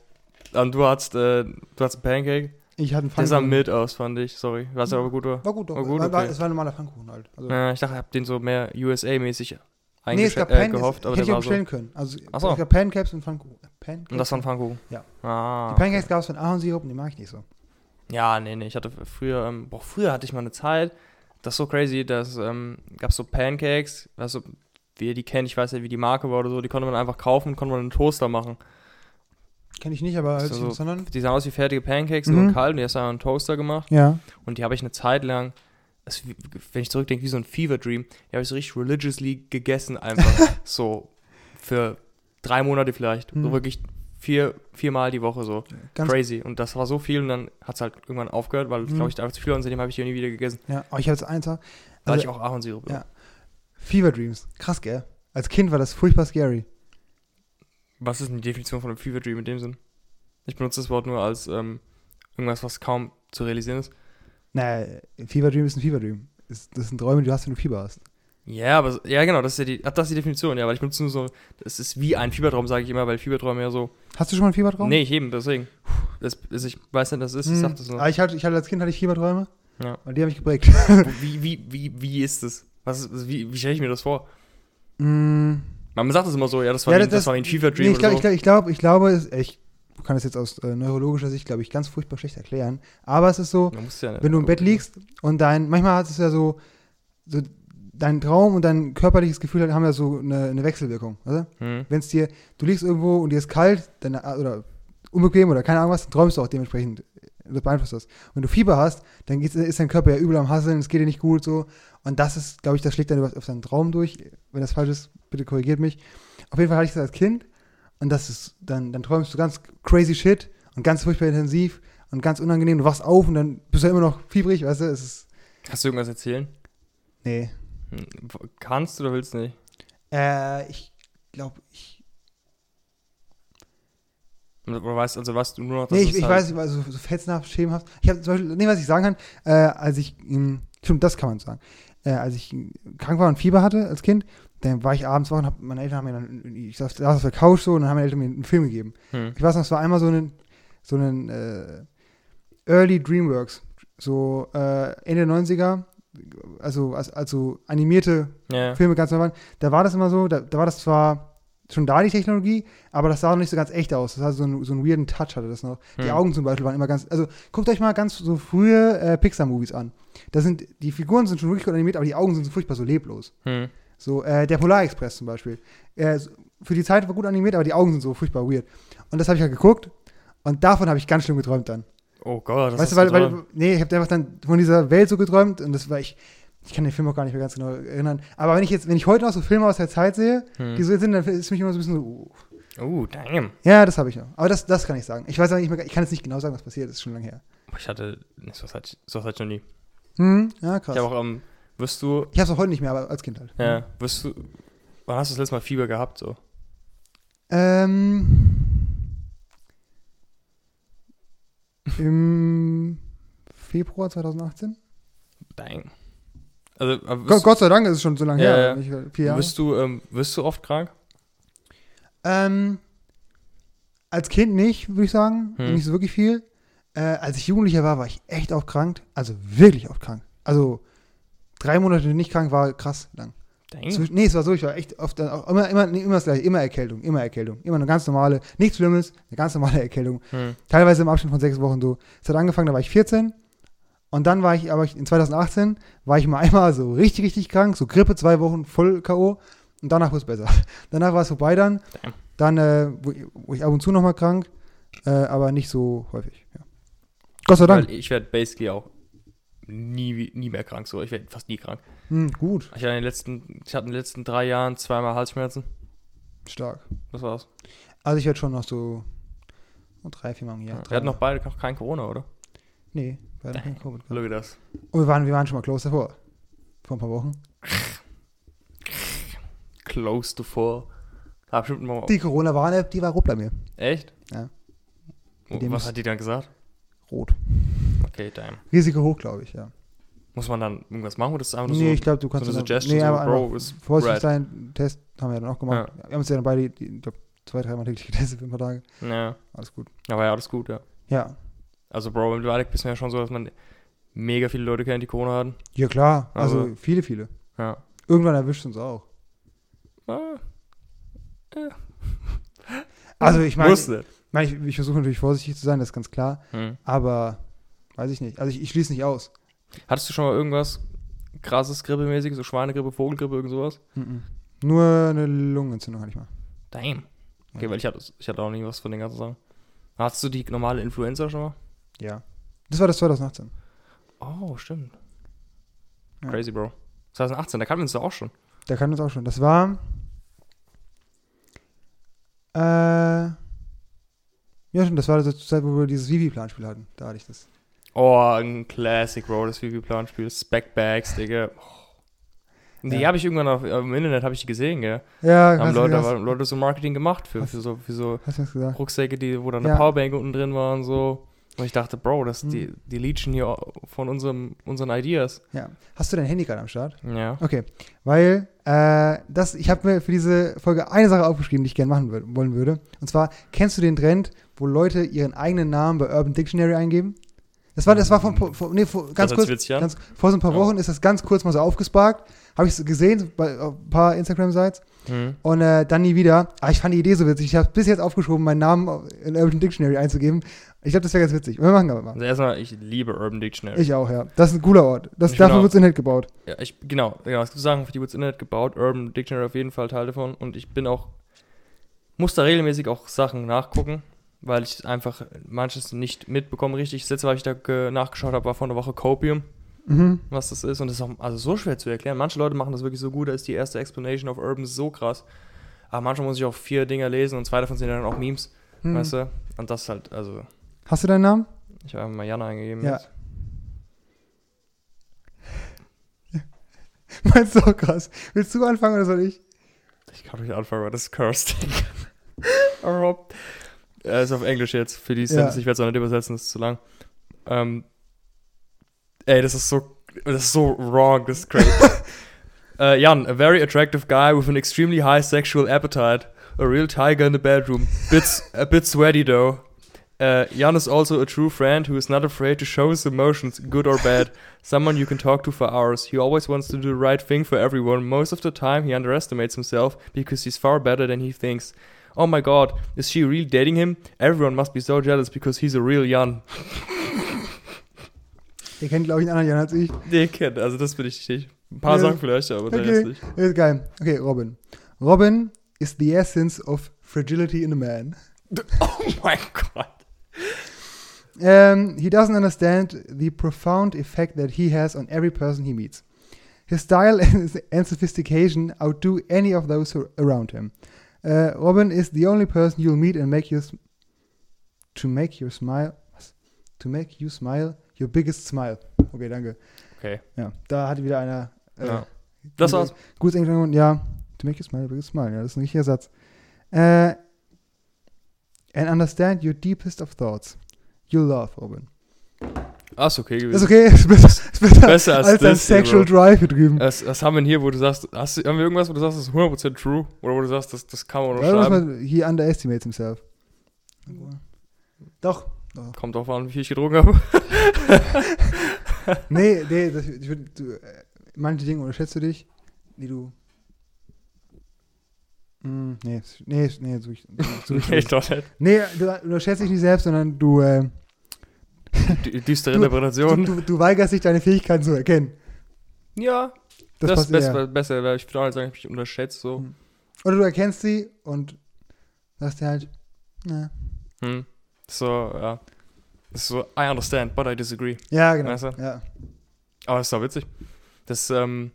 Und du hattest, äh, du hattest ein Pancake. Ich hatte einen Der sah Pfannkuchen. mild aus, fand ich. Sorry. Was aber gut war. War gut, doch. War gut, war, war, okay. Es war ein normaler Pfannkuchen halt. Also, Ja, ich dachte, ich hab den so mehr USA-mäßig nee, es gab äh, Pan gehofft, aber hätte ich auch war so. bestellen können. Also, Ach so. es gab Pancakes und Pfannkuchen. Pancakes? Und das war ein Pfannkuchen? Ja. Ah. Die Pancakes gab es von Ahornsirup und die mag ich nicht so. Ja, nee, nee. Ich hatte früher, ähm, boah, früher hatte ich mal eine Zeit, das ist so crazy, dass ähm, gab so Pancakes, also wie ihr die kennt, ich weiß ja, wie die Marke war oder so, die konnte man einfach kaufen, konnte man einen Toaster machen. Kenne ich nicht, aber hört So- an. Die sahen aus wie fertige Pancakes, Mhm. nur kalt und die hast du einen Toaster gemacht. Ja. Und die habe ich eine Zeit lang, wie- wenn ich zurückdenke, wie so ein Fever Dream, die habe ich so richtig religiously gegessen, einfach so für drei Monate vielleicht. Mhm. So wirklich vier, viermal die Woche so. Ganz, Crazy. Und das war so viel und dann hat es halt irgendwann aufgehört, weil, Mhm. glaube ich, einfach zu viel und seitdem habe ich die nie wieder gegessen. ja, aber ich habe jetzt eins. Da hatte Also, ich auch Ahornsirup. Ja. Fever Dreams. Krass, gell? Als Kind war das furchtbar scary. Was ist denn die Definition von einem Fever Dream in dem Sinn? Ich benutze das Wort nur als ähm, irgendwas, was kaum zu realisieren ist. Naja, Fever Dream ist ein Fever Dream. Ist- Das sind Träume, die du hast, wenn du Fieber hast. Ja, aber ja, genau, das ist ja die, das ist die Definition, ja, weil ich benutze nur so, das ist wie ein Fiebertraum, sage ich immer, weil Fieberträume ja so. Hast du schon mal einen Fiebertraum? Nee, ich eben, deswegen. Das, das, ich weiß nicht, das ist, ich Hm. sag das nur. Ah, ich, hatte, ich hatte als Kind hatte ich Fieberträume. Ja. Und die habe ich geprägt. Wie, wie, wie, wie ist das? Was ist, wie, wie stelle ich mir das vor? mm. Man sagt das immer so, ja, das war, Ja, das, war wie ein Fever Dream Nee, ich glaube, oder ich, glaub, ich, glaub, ich glaube, es- ich kann das jetzt aus äh, neurologischer Sicht, glaube ich, ganz furchtbar schlecht erklären. Aber es ist so, so. Ja, wenn du im Bett liegst und dein, manchmal hat es ja so, so dein Traum und dein körperliches Gefühl haben ja so eine, eine Wechselwirkung. Oder? Hm. Wenn es dir, du liegst irgendwo und dir ist kalt, dann, äh, oder unbequem oder keine Ahnung was, dann träumst du auch dementsprechend. Das beeinflusst das. Wenn du Fieber hast, dann ist dein Körper ja übel am Hasseln, es geht dir nicht gut so. Und das ist, glaube ich, das schlägt dann auf deinen Traum durch. Wenn das falsch ist, bitte korrigiert mich. Auf jeden Fall hatte ich das als Kind und das ist, dann, dann träumst du ganz crazy shit und ganz furchtbar intensiv und ganz unangenehm. Du wachst auf und dann bist du ja immer noch fiebrig, weißt du? Es ist, Kannst du irgendwas erzählen? nee. Hm. Kannst du oder willst du nicht? Äh, ich glaube, ich, Oder weißt also, was du nur noch. Nee, ich, ich halt- weiß, war so, fetzenhaft, schemenhaft. Ich habe zum Beispiel, nee, was ich sagen kann, äh, als ich, ähm, stimmt, das kann man sagen. Äh, als ich krank war und Fieber hatte als Kind, dann war ich abends wach und hab, meine Eltern haben mir dann, ich saß, saß auf der Couch so und dann haben meine Eltern mir einen Film gegeben. Hm. Ich weiß noch, es war einmal so ein, so ein äh, Early Dreamworks, so äh, Ende der 90er, also, als- also animierte Ja. Filme ganz normal. Da war das immer so, da, da war das zwar schon da die Technologie, aber das sah noch nicht so ganz echt aus. Das hatte so einen, so einen weirden Touch hatte das noch. Die Hm. Augen zum Beispiel waren immer ganz, also guckt euch mal ganz so frühe äh, Pixar-Movies an. Da sind, die Figuren sind schon wirklich gut animiert, aber die Augen sind so furchtbar so leblos. Hm. So, äh, der Polarexpress zum Beispiel. Äh, für die Zeit war gut animiert, aber die Augen sind so furchtbar weird. Und das habe ich halt geguckt und davon habe ich ganz schlimm geträumt dann. Oh Gott, das weißt ist du, weil, weil, nee, ich habe einfach dann von dieser Welt so geträumt und das war ich, ich kann den Film auch gar nicht mehr ganz genau erinnern. Aber wenn ich jetzt, wenn ich heute noch so Filme aus der Zeit sehe, Hm. die so sind, dann ist mich immer so ein bisschen so, uh. Oh, damn. ja, das habe ich noch. Aber das, das kann ich sagen. Ich weiß auch nicht mehr, ich kann jetzt nicht genau sagen, was passiert ist, ist schon lange her. Ich hatte, sowas hatte ich, sowas hatte ich noch nie. Hm, ja, krass. Ich habe auch, ähm, wirst du, Ich hab's auch heute nicht mehr, aber als Kind halt. ja, wirst du, wann hast du das letzte Mal Fieber gehabt, so? Ähm, Im Februar 2018. Dang. Also, aber Gott, Gott sei Dank ist es schon so lange Ja, her. ja. Nicht, vier Jahre. wirst du, ähm, wirst du oft krank? Ähm, als Kind nicht, würde ich sagen. Hm. Nicht so wirklich viel. Äh, als ich Jugendlicher war, war ich echt oft krank. Also wirklich oft krank. Also drei Monate nicht krank war krass lang. Zwisch- Nee, es war so, ich war echt oft, dann auch immer, immer, nee, immer das gleiche, immer Erkältung, immer Erkältung. Immer eine ganz normale, nichts Schlimmes, eine ganz normale Erkältung. Hm. Teilweise im Abstand von sechs Wochen so. Es hat angefangen, da war ich 14. Und dann war ich, aber ich, in 2018 war ich mal einmal so richtig, richtig krank, so Grippe, zwei Wochen voll K.O. Und danach wurde es besser. Danach war es vorbei dann. Damn. Dann, äh, wo, ich- wo ich ab und zu nochmal krank, äh, aber nicht so häufig. Ja. Gott sei Dank. Weil ich werde basically auch nie, nie mehr krank, so. Ich werde fast nie krank. Hm, gut, Ich hatte in den letzten, ich hatte in den letzten drei Jahren zweimal Halsschmerzen. stark. Das war's. Also ich werde schon noch so drei, vier Mal im Jahr. Wir hatten noch beide noch kein Corona, oder? Nee, Beide kein Covid. Look das. Und wir waren, wir waren schon mal close davor. Vor ein paar Wochen. Close. Hab bestimmt mal. Die Corona-Warn-App, die war rot bei mir. Echt? Ja. Oh, was hat die dann gesagt? Rot. Okay, damn. Risiko hoch, glaube ich, ja. Muss man dann irgendwas machen oder ist es einfach nur nee, so? ich glaube, du kannst eine dann- Suggestion, nee, so, aber Bro, ist vorsichtig sein. Test haben wir ja dann auch gemacht. Wir haben uns ja dann beide, die, ich glaube, zwei, dreimal täglich getestet für ein paar Tage. Ja. Alles gut. Aber ja, alles gut, ja. Ja. Also, Bro, im Dualek bist du ja schon so, dass man mega viele Leute kennt, die Corona hatten. Ja, klar. Also, Also- viele, viele. Ja. Irgendwann erwischt uns auch. Ah, Also, ich meine, ich, Wusste. Mein, ich, ich versuche natürlich vorsichtig zu sein, das ist ganz klar. Hm. Aber, weiß ich nicht. Also, ich, ich schließe nicht aus. Hattest du schon mal irgendwas krasses Grippemäßiges, so Schweinegrippe, Vogelgrippe, irgend sowas? Mhm. Nur eine Lungenentzündung hatte ich mal. Damn. Okay, weil ich hatte, ich hatte auch nie was von den ganzen Sachen. Hattest du die normale Influenza schon mal? Ja. Das war das 2018. Oh, stimmt. Ja. Crazy, Bro. 2018, da kannten wir uns doch auch schon. Der kann uns auch schon. Das war. Äh. Ja, stimmt, das war zur Zeit, wo wir dieses Vivi-Planspiel hatten. Da hatte ich das. Oh, ein Classic, Bro, das Vivi-Planspiel. Spec-Bags, Digga. Oh. Die Ja. habe ich irgendwann auf, im Internet habe ich die gesehen, gell? Ja, Da haben Leute, hast, haben Leute so Marketing gemacht für, Hast- für, so, für so? Rucksäcke, die, wo dann eine Ja. Powerbank unten drin war und so. Und ich dachte, Bro, das Hm. die, die leechen hier von unserem, unseren Ideas. Ja. Hast du dein Handy gerade am Start? Ja. Okay. Weil, äh, das, ich habe mir für diese Folge eine Sache aufgeschrieben, die ich gerne machen wollen würde. Und zwar, kennst du den Trend, wo Leute ihren eigenen Namen bei Urban Dictionary eingeben? Das war, das war von, von nee, vor, ganz kurz. an? Ganz, vor so ein paar Ja. Wochen ist das ganz kurz mal so aufgesparkt. Habe ich so gesehen bei ein paar Instagram-Sites Hm. und äh, dann nie wieder. Aber ich fand die Idee so witzig. Ich habe bis jetzt aufgeschoben, meinen Namen in Urban Dictionary einzugeben. Ich glaube, das wäre ganz witzig. Wir machen aber mal. Also erstmal, ich liebe Urban Dictionary. Ich auch, ja. Das ist ein cooler Ort. Das, dafür auch- wird Internet gebaut. Ja, ich, genau, genau, es gibt Sachen, für die wird Internet gebaut, Urban Dictionary auf jeden Fall Teil davon und ich bin auch, muss da regelmäßig auch Sachen nachgucken, weil ich einfach manches nicht mitbekomme richtig. Das letzte, was ich da ge- nachgeschaut habe, war vor einer Woche Copium, Mhm. was das ist und das ist auch also so schwer zu erklären. Manche Leute machen das wirklich so gut, da ist die erste Explanation of Urban so krass, aber manchmal muss ich auch vier Dinger lesen und zwei davon sind dann auch Memes, Mhm. weißt du, und das halt, also, Hast du deinen Namen? ich habe mal Jana eingegeben. Ja. jetzt. Meinst du auch krass? Willst du anfangen oder soll ich? Ich kann nicht anfangen, weil das ist cursed. Rob. Er ist auf Englisch jetzt. Für die Sims, Ja. ich werde es auch nicht übersetzen, das ist zu lang. Ähm, ey, das ist so, das ist so wrong, das ist crazy. uh, Jan, a very attractive guy with an extremely high sexual appetite. A real tiger in the bedroom. Bit, a bit sweaty though. Uh, Jan is also a true friend who is not afraid to show his emotions, good or bad. Someone you can talk to for hours. He always wants to do the right thing for everyone. Most of the time, he underestimates himself because he's far better than he thinks. Oh my god, is she really dating him? Everyone must be so jealous because he's a real Jan. Ihr kennt, glaube ich, einen anderen Jan als ich. Nee, kennt, also das bin ich nicht. Ein paar Ja. Sachen vielleicht, aber der Okay. Rest nicht. Ist geil. Okay, Robin. Robin is the essence of fragility in a man. Oh mein Gott. Um, he doesn't understand the profound effect that he has on every person he meets. His style and, and sophistication outdo any of those around him. Uh, Robin is the only person you'll meet and make you to make your smile was? to make you smile your biggest smile. Okay, danke. Okay. Ja, da hatte wieder einer. Äh, Ja. Das war's. Gutes Englisch. Ja, to make you smile your biggest smile. Ja, das ist ein richtiger Satz. Äh, and understand your deepest of thoughts. You love Robin. Ah, ist okay gewesen. Ist okay, ist besser, ist besser, Besser als als das hier, Sexual Bro. Drive hier drüben. Was, was haben wir denn hier, wo du sagst, hast du, haben wir irgendwas, wo du sagst, das ist 100% true? Oder wo du sagst, das, das kann man Ja, muss unterschreiben? man, he underestimates himself. Doch. doch. Kommt drauf an, wie viel ich getrunken habe. Nee, nee, das, ich würd, du, äh, manche Dinge unterschätzt du dich, die du. Mm, nee, nee, nee, so ich, so ich, nee, doch nicht. nee, du unterschätzt dich nicht selbst, sondern du, äh, Düstere Du- Interpretation. du, du, du weigerst dich, deine Fähigkeiten zu erkennen. ja, Das, das, ist besser, besser, weil ich würde auch nicht sagen, ich habe mich unterschätzt, so. Hm. Oder du erkennst sie und sagst dir halt, na. Hm. So, ja. So, I understand, but I disagree. Ja, genau. Weißt du? Ja. Aber das ist doch witzig. Das, ähm.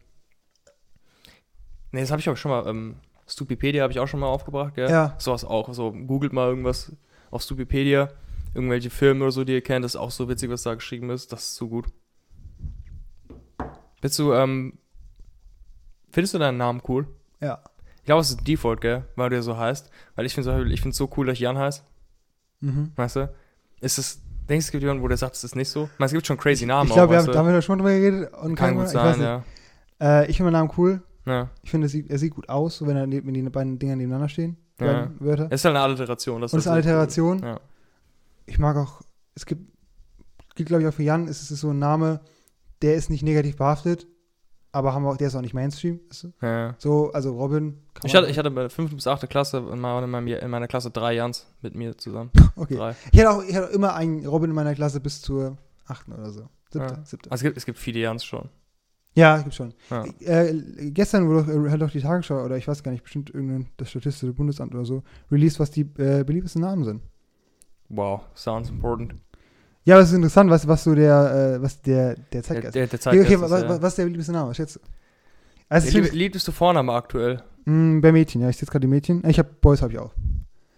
Nee, das habe ich auch schon mal, ähm, Stupipedia habe ich auch schon mal aufgebracht, gell? Ja. Sowas auch. So, googelt mal irgendwas auf Stupipedia. Irgendwelche Filme oder so, die ihr kennt. Das ist auch so witzig, was da geschrieben ist. Das ist so gut. Bist du, ähm, findest du deinen Namen cool? Ja. Ich glaube, es ist Default, gell? Weil du ja so heißt. Weil ich finde es ich find's so cool, dass ich Jan heiße. Mhm. Weißt du? Ist es, denkst du, es gibt jemanden, wo der sagt, es ist nicht so? Ich meine, es gibt schon crazy Namen Ich glaube, wir da haben wir schon drüber geredet. Und Kann kein- gut ich weiß sein, nicht. ja. Äh, ich finde meinen Namen cool. ja. Ich finde, er sieht, er sieht gut aus, so wenn, er, wenn die beiden Dinger nebeneinander stehen. Ja. Wörter. Es ist halt eine Alliteration. Das Und ist so Alliteration. Ja. Ich mag auch, es gibt, gilt glaube ich auch für Jan, es ist so ein Name, der ist nicht negativ behaftet, aber haben wir auch, der ist auch nicht Mainstream. Weißt du? Ja. So, also Robin. kann Ich hatte, ich hatte bei der 5. bis 8. Klasse in meiner, in meinem- in meiner Klasse drei Jans mit mir zusammen. okay. Drei. Ich hatte auch, ich hatte auch immer einen Robin in meiner Klasse bis zur achten oder so. Siebte, Ja. siebte. Also es gibt, es gibt viele Jans schon. Ja, gibt schon. Ja. Äh, gestern wurde doch, äh, hat doch die Tagesschau, oder ich weiß gar nicht, bestimmt irgendein, das Statistische Bundesamt oder so, released, was die äh, beliebtesten Namen sind. Wow, sounds important. Ja, aber es ist interessant, was, was so der, äh, was der, der Zeitgeist der, der Okay, Zeitgeist okay, ist, was, ja. was, ist der beliebteste Name? Was schätzt du? Also, Der ich lieb, find- liebteste Vorname aktuell. mh, bei Mädchen, ja, ich sehe jetzt gerade die Mädchen. Ich habe Boys, habe ich auch.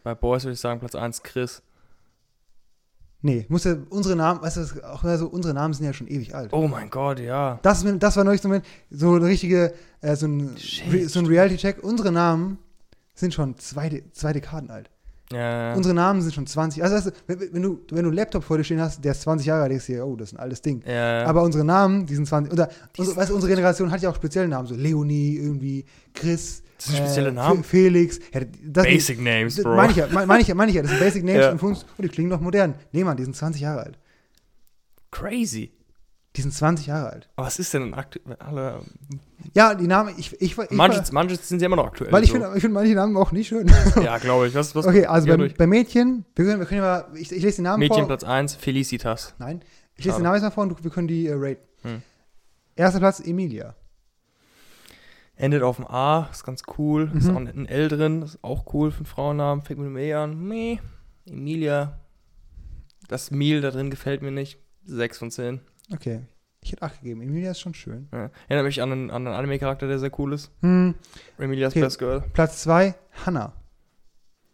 Bei Boys würde ich sagen Platz 1 Chris. Nee, muss ja, unsere Namen, weißt du, auch also unsere Namen sind ja schon ewig alt. Oh mein Gott, ja. Das, das war neulich so, ein so eine richtige, äh, so ein, Shit, so ein Reality-Check. Unsere Namen sind schon zwei, zwei Dekaden alt. Ja, ja. Unsere Namen sind schon 20. Also, du, wenn, du, wenn du einen Laptop vor dir stehen hast, der ist 20 Jahre alt, denkst du dir, oh, das ist ein altes Ding. ja. Aber unsere Namen, die sind 20. Oder, Die unsere, weißt unsere Generation hat ja auch spezielle Namen, so Leonie, irgendwie, Chris. Das sind spezielle äh, Namen? Fe- Felix. Basic Names, das Bro. Meine ich ja, meine mein ich ja, meine ich ja. Das sind Basic Names und für uns, oh, die klingen doch modern. Nee, Mann, die sind 20 Jahre alt. Crazy. Die sind 20 Jahre alt. Aber was ist denn aktuell? Alle, Ja, die Namen, ich, ich, ich, manche, ich manche sind ja immer noch aktuell. weil ich so. finde find manche Namen auch nicht schön. Ja, glaube ich. Was, was, okay, also bei, bei Mädchen, wir können, wir können ja mal, ich, ich lese den Namen Mädchen vor. Platz 1, Felicitas. Nein, ich lese Schade. den Namen jetzt mal vor und wir können die äh, raten. Hm. Erster Platz, Emilia. Endet auf dem A, ist ganz cool. Ist Mhm. auch ein L drin, ist auch cool für einen Frauennamen. Fängt mit einem E an. Meh. Emilia. Das Meal da drin gefällt mir nicht. 6 von 10. Okay. Ich hätte 8 gegeben. Emilia ist schon schön. Ja. Erinnert mich an einen, an einen Anime-Charakter, der sehr cool ist. Hm, Emilias Okay. Best Girl. Platz 2, Hannah.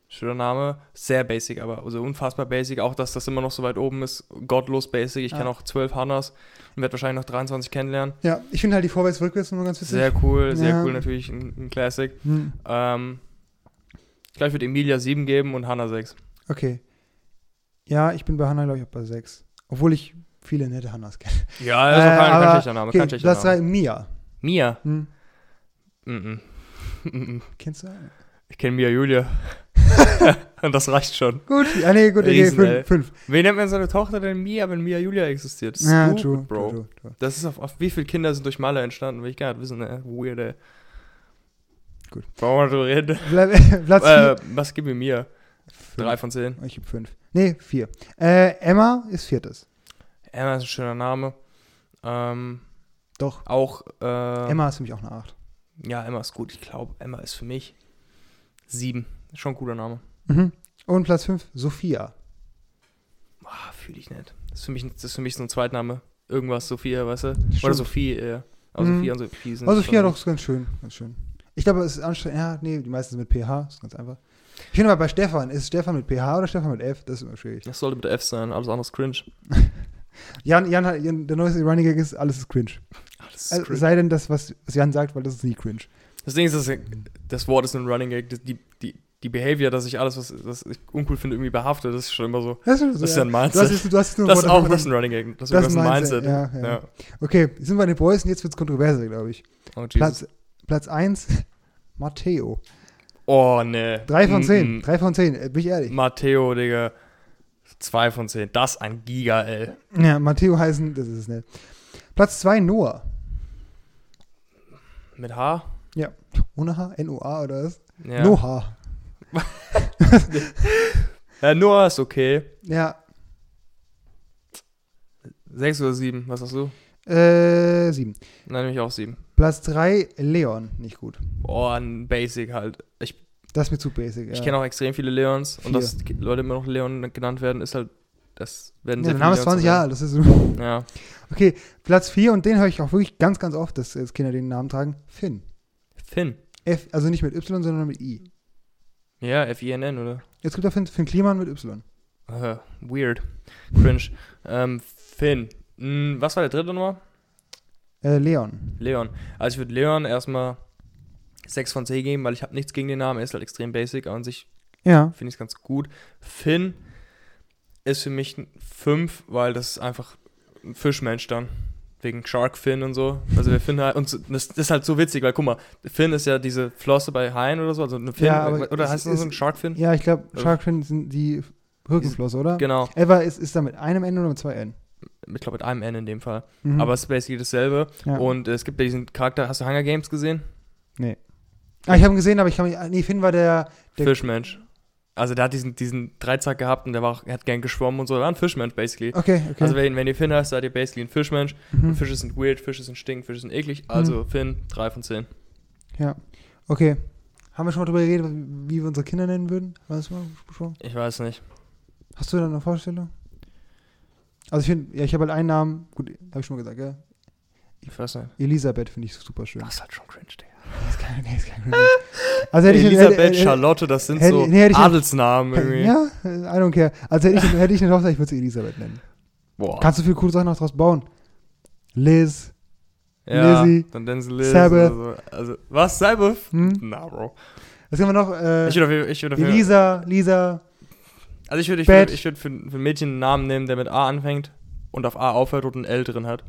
Schöner Name. Sehr basic, aber also unfassbar basic. Auch, dass das immer noch so weit oben ist. Gottlos basic. Ich Ja. kenne auch 12 Hannas und werde wahrscheinlich noch 23 kennenlernen. Ja, ich finde halt die Vorwärts-Rückwärts immer ganz witzig. Sehr cool, sehr Ja. cool. Natürlich ein, ein Classic. Hm, Ähm, ich glaube, ich würde Emilia 7 geben und Hannah 6. okay. Ja, ich bin bei Hannah, glaube ich, auch bei 6. Obwohl ich viele nette Hannas kenne. Ja, also Äh, kein, kein aber- schlechter Name. Okay, kein schlechter Platz Name. 3, Mia. Mia. Hm, Mhm. Mhm. kennst du? Ich kenne Mia Julia. Und das reicht schon. Gut, ja, nee, gut, okay, Riesen, ey. 5. Wen nennt man seine Tochter denn Mia, wenn Mia Julia existiert? Ja, Stupid, true, Bro. true, true. Das ist auf, auf wie viele Kinder sind durch Maler entstanden? Will ich gar nicht wissen, ne? Weird, ey. Gut. Brauchen wir drüber reden. Platz 4. äh, was gibt mir Mia? Drei von zehn. Ich gebe 5. Nee, 4. Äh, Emma ist viertes. Emma ist ein schöner Name. Ähm, Doch. auch, äh, Emma ist für mich auch eine 8. Ja, Emma ist gut. Ich glaube, Emma ist für mich sieben. Ist schon ein cooler Name. Mhm. Und Platz 5, Sophia. Ah, fühle ich nicht. Das ist, für mich, das ist für mich so ein Zweitname. Irgendwas, Sophia, weißt du? Oder Stimmt. Sophie eher. Aber Mhm. Sophia und Sophie sind Aber Sophia doch ist ganz schön, ganz schön. Ich glaube, es ist anstrengend. Ja, nee, die meisten sind mit PH, ist ganz einfach. Ich finde aber bei Stefan, ist Stefan mit PH oder Stefan mit F? Das ist immer schwierig. Das sollte mit F sein, alles andere ist cringe. Jan, Jan Jan, der neueste Running Gag ist, alles ist cringe. Alles ist Also, cringe. sei denn das, was, Jan sagt, weil das ist nie cringe. Das Ding ist, das, das Wort ist ein Running Gag. Das- Die, die, die Behavior, dass ich alles, was, was ich uncool finde, irgendwie behafte, das ist schon immer so. Das ist, Das ist ja ein Mindset. du hast jetzt nur Das ist auch das ist ein Running Gag. Das ist Das das ist ein Mindset. Mindset, ja, ja. ja. Okay, sind wir bei den Boys und jetzt wird es kontroverser, glaube ich. Oh. Platz, Platz 1, Matteo. oh, ne. 3 von 10. Mm, 3 von 10, äh, bin ich mm. ehrlich. Matteo, Digga. 2 von 10. Das ein Giga, ey. Ja, Matteo heißen, das ist es nicht. Platz 2, Noah. Mit H? Ohne H? N-O-A oder was? Ja. Noah. Ja, Noah ist okay. Ja, 6 oder 7, was hast du? äh, 7. Nein, nämlich auch 7. Platz 3, Leon. Nicht gut. Oh, ein Basic halt. Ich, Das ist mir zu basic. Ja. ich kenne auch extrem viele Leons und Vier. dass die Leute immer noch Leon genannt werden, ist halt, das werden ja, sehr der Name ist viele 20 Leons Jahre. Das ist. Ja. Okay, Platz 4 und den höre ich auch wirklich ganz, ganz oft, dass Kinder den Namen tragen. Finn. Finn. F, also nicht mit Y, sondern mit I. Ja, F-I-N-N, oder? Jetzt gibt er Finn, Finn Kliman mit Y. Äh, weird. Cringe. ähm, Finn. Hm, was war der dritte Nummer? Äh, Leon. Leon. Also ich würde Leon erstmal 6 von 10 geben, weil ich habe nichts gegen den Namen. Er ist halt extrem basic. aber An sich Ja. finde ich es ganz gut. Finn ist für mich ein 5, weil das ist einfach ein Fischmensch dann. Wegen Shark Fin und so. Also der Finn halt, und das, ist halt so witzig, weil guck mal, Finn ist ja diese Flosse bei Haien oder so, also eine Fin, Ja, aber oder heißt das so ein Shark Fin? Ja, ich glaube, Also- Sharkfin sind die Rückenflosse, oder? Genau, Ever ist, ist da mit einem N oder mit zwei N? ich glaube mit einem N in dem Fall. Mhm. Aber es ist basically dasselbe. ja. Und es gibt ja diesen Charakter, hast du Hunger Games gesehen? Ah, ich habe ihn gesehen, aber ich kann mich. Nee, Finn war der. Der- Fischmensch. Also der hat diesen, diesen Dreizack gehabt und der war auch, hat gern geschwommen und so. Er war ein Fischmensch, basically. Okay, okay. Also wenn, wenn ihr Finn heißt, seid ihr basically ein Fischmensch. Und mhm. Fische sind weird, Fische sind stink, Fische sind eklig. Also Finn, 3 von 10. Ja. Okay. Haben wir schon mal drüber geredet, wie wir unsere Kinder nennen würden? Weißt du mal besprochen? Ich weiß nicht. Hast du da eine Vorstellung? Also ich finde, ja, ich habe halt einen Namen, gut, habe ich schon mal gesagt, ja. Ich weiß nicht. Elisabeth finde ich super schön. Das ist halt schon cringe, Digga. Das ist kein, nee, ist kein Also hätte ich Elisabeth, hätte- hätte- Charlotte, das sind hätte- so nee, ich- Adelsnamen irgendwie. Ja, I don't care. Also hätte ich, hätte ich eine Tochter, ich würde sie Elisabeth nennen. Boah. Kannst du viele coole Sachen noch draus bauen? Liz. ja, Lizzie, dann nennen sie Liz. Sabbath. So. Also, was? Sabbath? Hm? Na, Bro. Was haben wir noch? Äh, Ich würde auf, ich würd auf Elisa, Lisa. Also ich würde ich würd, ich würd für, für ein Mädchen einen Namen nehmen, der mit A anfängt und auf A aufhört und ein L drin hat.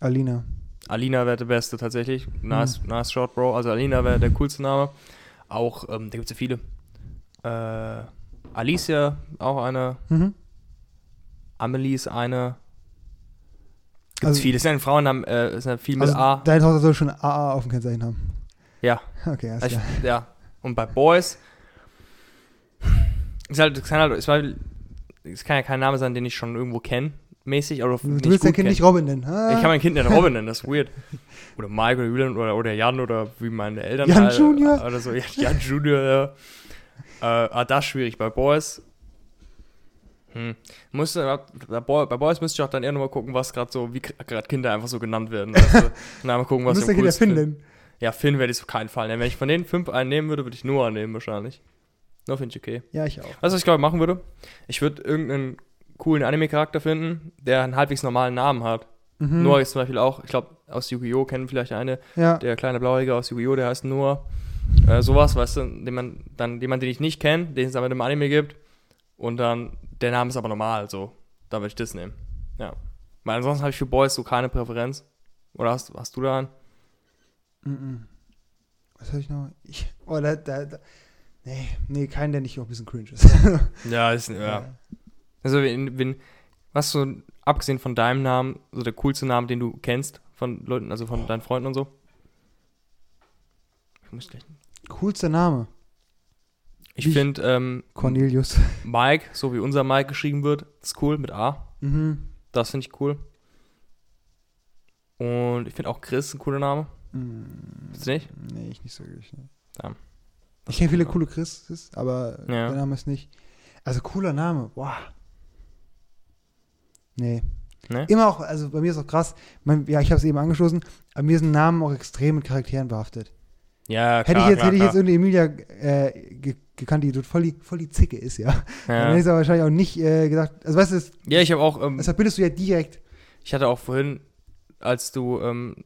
Alina. Alina wäre der Beste tatsächlich. Nice, Hm. nice short, Bro. Also Alina wäre der coolste Name. Auch, ähm, da gibt es ja viele. Äh, Alicia, auch eine. Mhm. Amelie ist eine. Gibt es Also- viele. Es sind ja Frauennamen, äh, es sind ja viel mit Also A. deine Tochter soll schon AA auf dem Kennzeichen haben. Ja. Okay, alles Also ich, ja. Und bei Boys. Ist halt, es kann halt, es, war, es kann ja kein Name sein, den ich schon irgendwo kenne, mäßig. Oder Du willst dein Kind kenn. nicht Robin nennen. Ah. Ich kann mein Kind nicht Robin nennen, das ist weird. Oder Mike oder Julian oder, oder Jan oder wie meine Eltern. Jan halt, Junior. Oder so, ja, Jan Junior, ja. Äh, ah, das ist schwierig. Bei Boys. Hm. Musste, bei, Boy, bei Boys müsste ich auch dann eher nochmal gucken, was gerade so, wie gerade Kinder einfach so genannt werden. Weißt du? Mal gucken, Du was musst dein am Kind ja Finn finde. nennen. Ja, Finn werde ich auf keinen Fall nehmen. Wenn ich von den fünf einen nehmen würde, würde ich Noah nehmen wahrscheinlich. Nur finde ich okay. Ja, ich auch. Weißt du, was ich glaube, machen würde? Ich würde irgendeinen coolen Anime-Charakter finden, der einen halbwegs normalen Namen hat. Mhm. Noah ist zum Beispiel auch, ich glaube, aus Yu-Gi-Oh! kennen vielleicht eine, Ja. der kleine Blauhäger aus Yu-Gi-Oh! der heißt Noah. Äh, sowas, weißt du, den man, dann jemand, den ich nicht kenne, den es aber im Anime gibt. Und dann, der Name ist aber normal, so. Da würde ich das nehmen. Ja. Weil ansonsten habe ich für Boys so keine Präferenz. Oder hast, hast du da einen? Mhm. Was soll ich noch? Ich, oh, da, da, da. Nee, nee, keinen, der nicht auch ein bisschen cringe ist. Ja, ist, ja. Also, wenn, wenn, was so, abgesehen von deinem Namen, so der coolste Name, den du kennst, von Leuten, also von deinen Freunden und so? Ich muss gleich. Coolster Name. Ich finde, ähm, Cornelius. Mike, so wie unser Mike geschrieben wird, ist cool mit A. Mhm. Das finde ich cool. Und ich finde auch Chris ein cooler Name. Mhm. Findest du nicht? Nee, ich nicht so wirklich. Ne. Ja. Ich kenne viele coole Chriss, aber Ja. der Name ist nicht. Also cooler Name, wow. Nee. Ne? Immer auch, also bei mir ist auch krass, mein, ja, ich habe es eben angestoßen, aber mir sind Namen auch extrem mit Charakteren behaftet. Ja, klar, hätte ich jetzt, klar, hätte ich jetzt irgendeine Emilia äh, ge gekannt, die dort voll die, voll die Zicke ist, ja. Dann hätte Ja. ich aber wahrscheinlich auch nicht äh, gedacht, also weißt du, das, ja, ich habe auch, ähm, das verbindest du ja direkt. ich hatte auch vorhin, als du, ähm,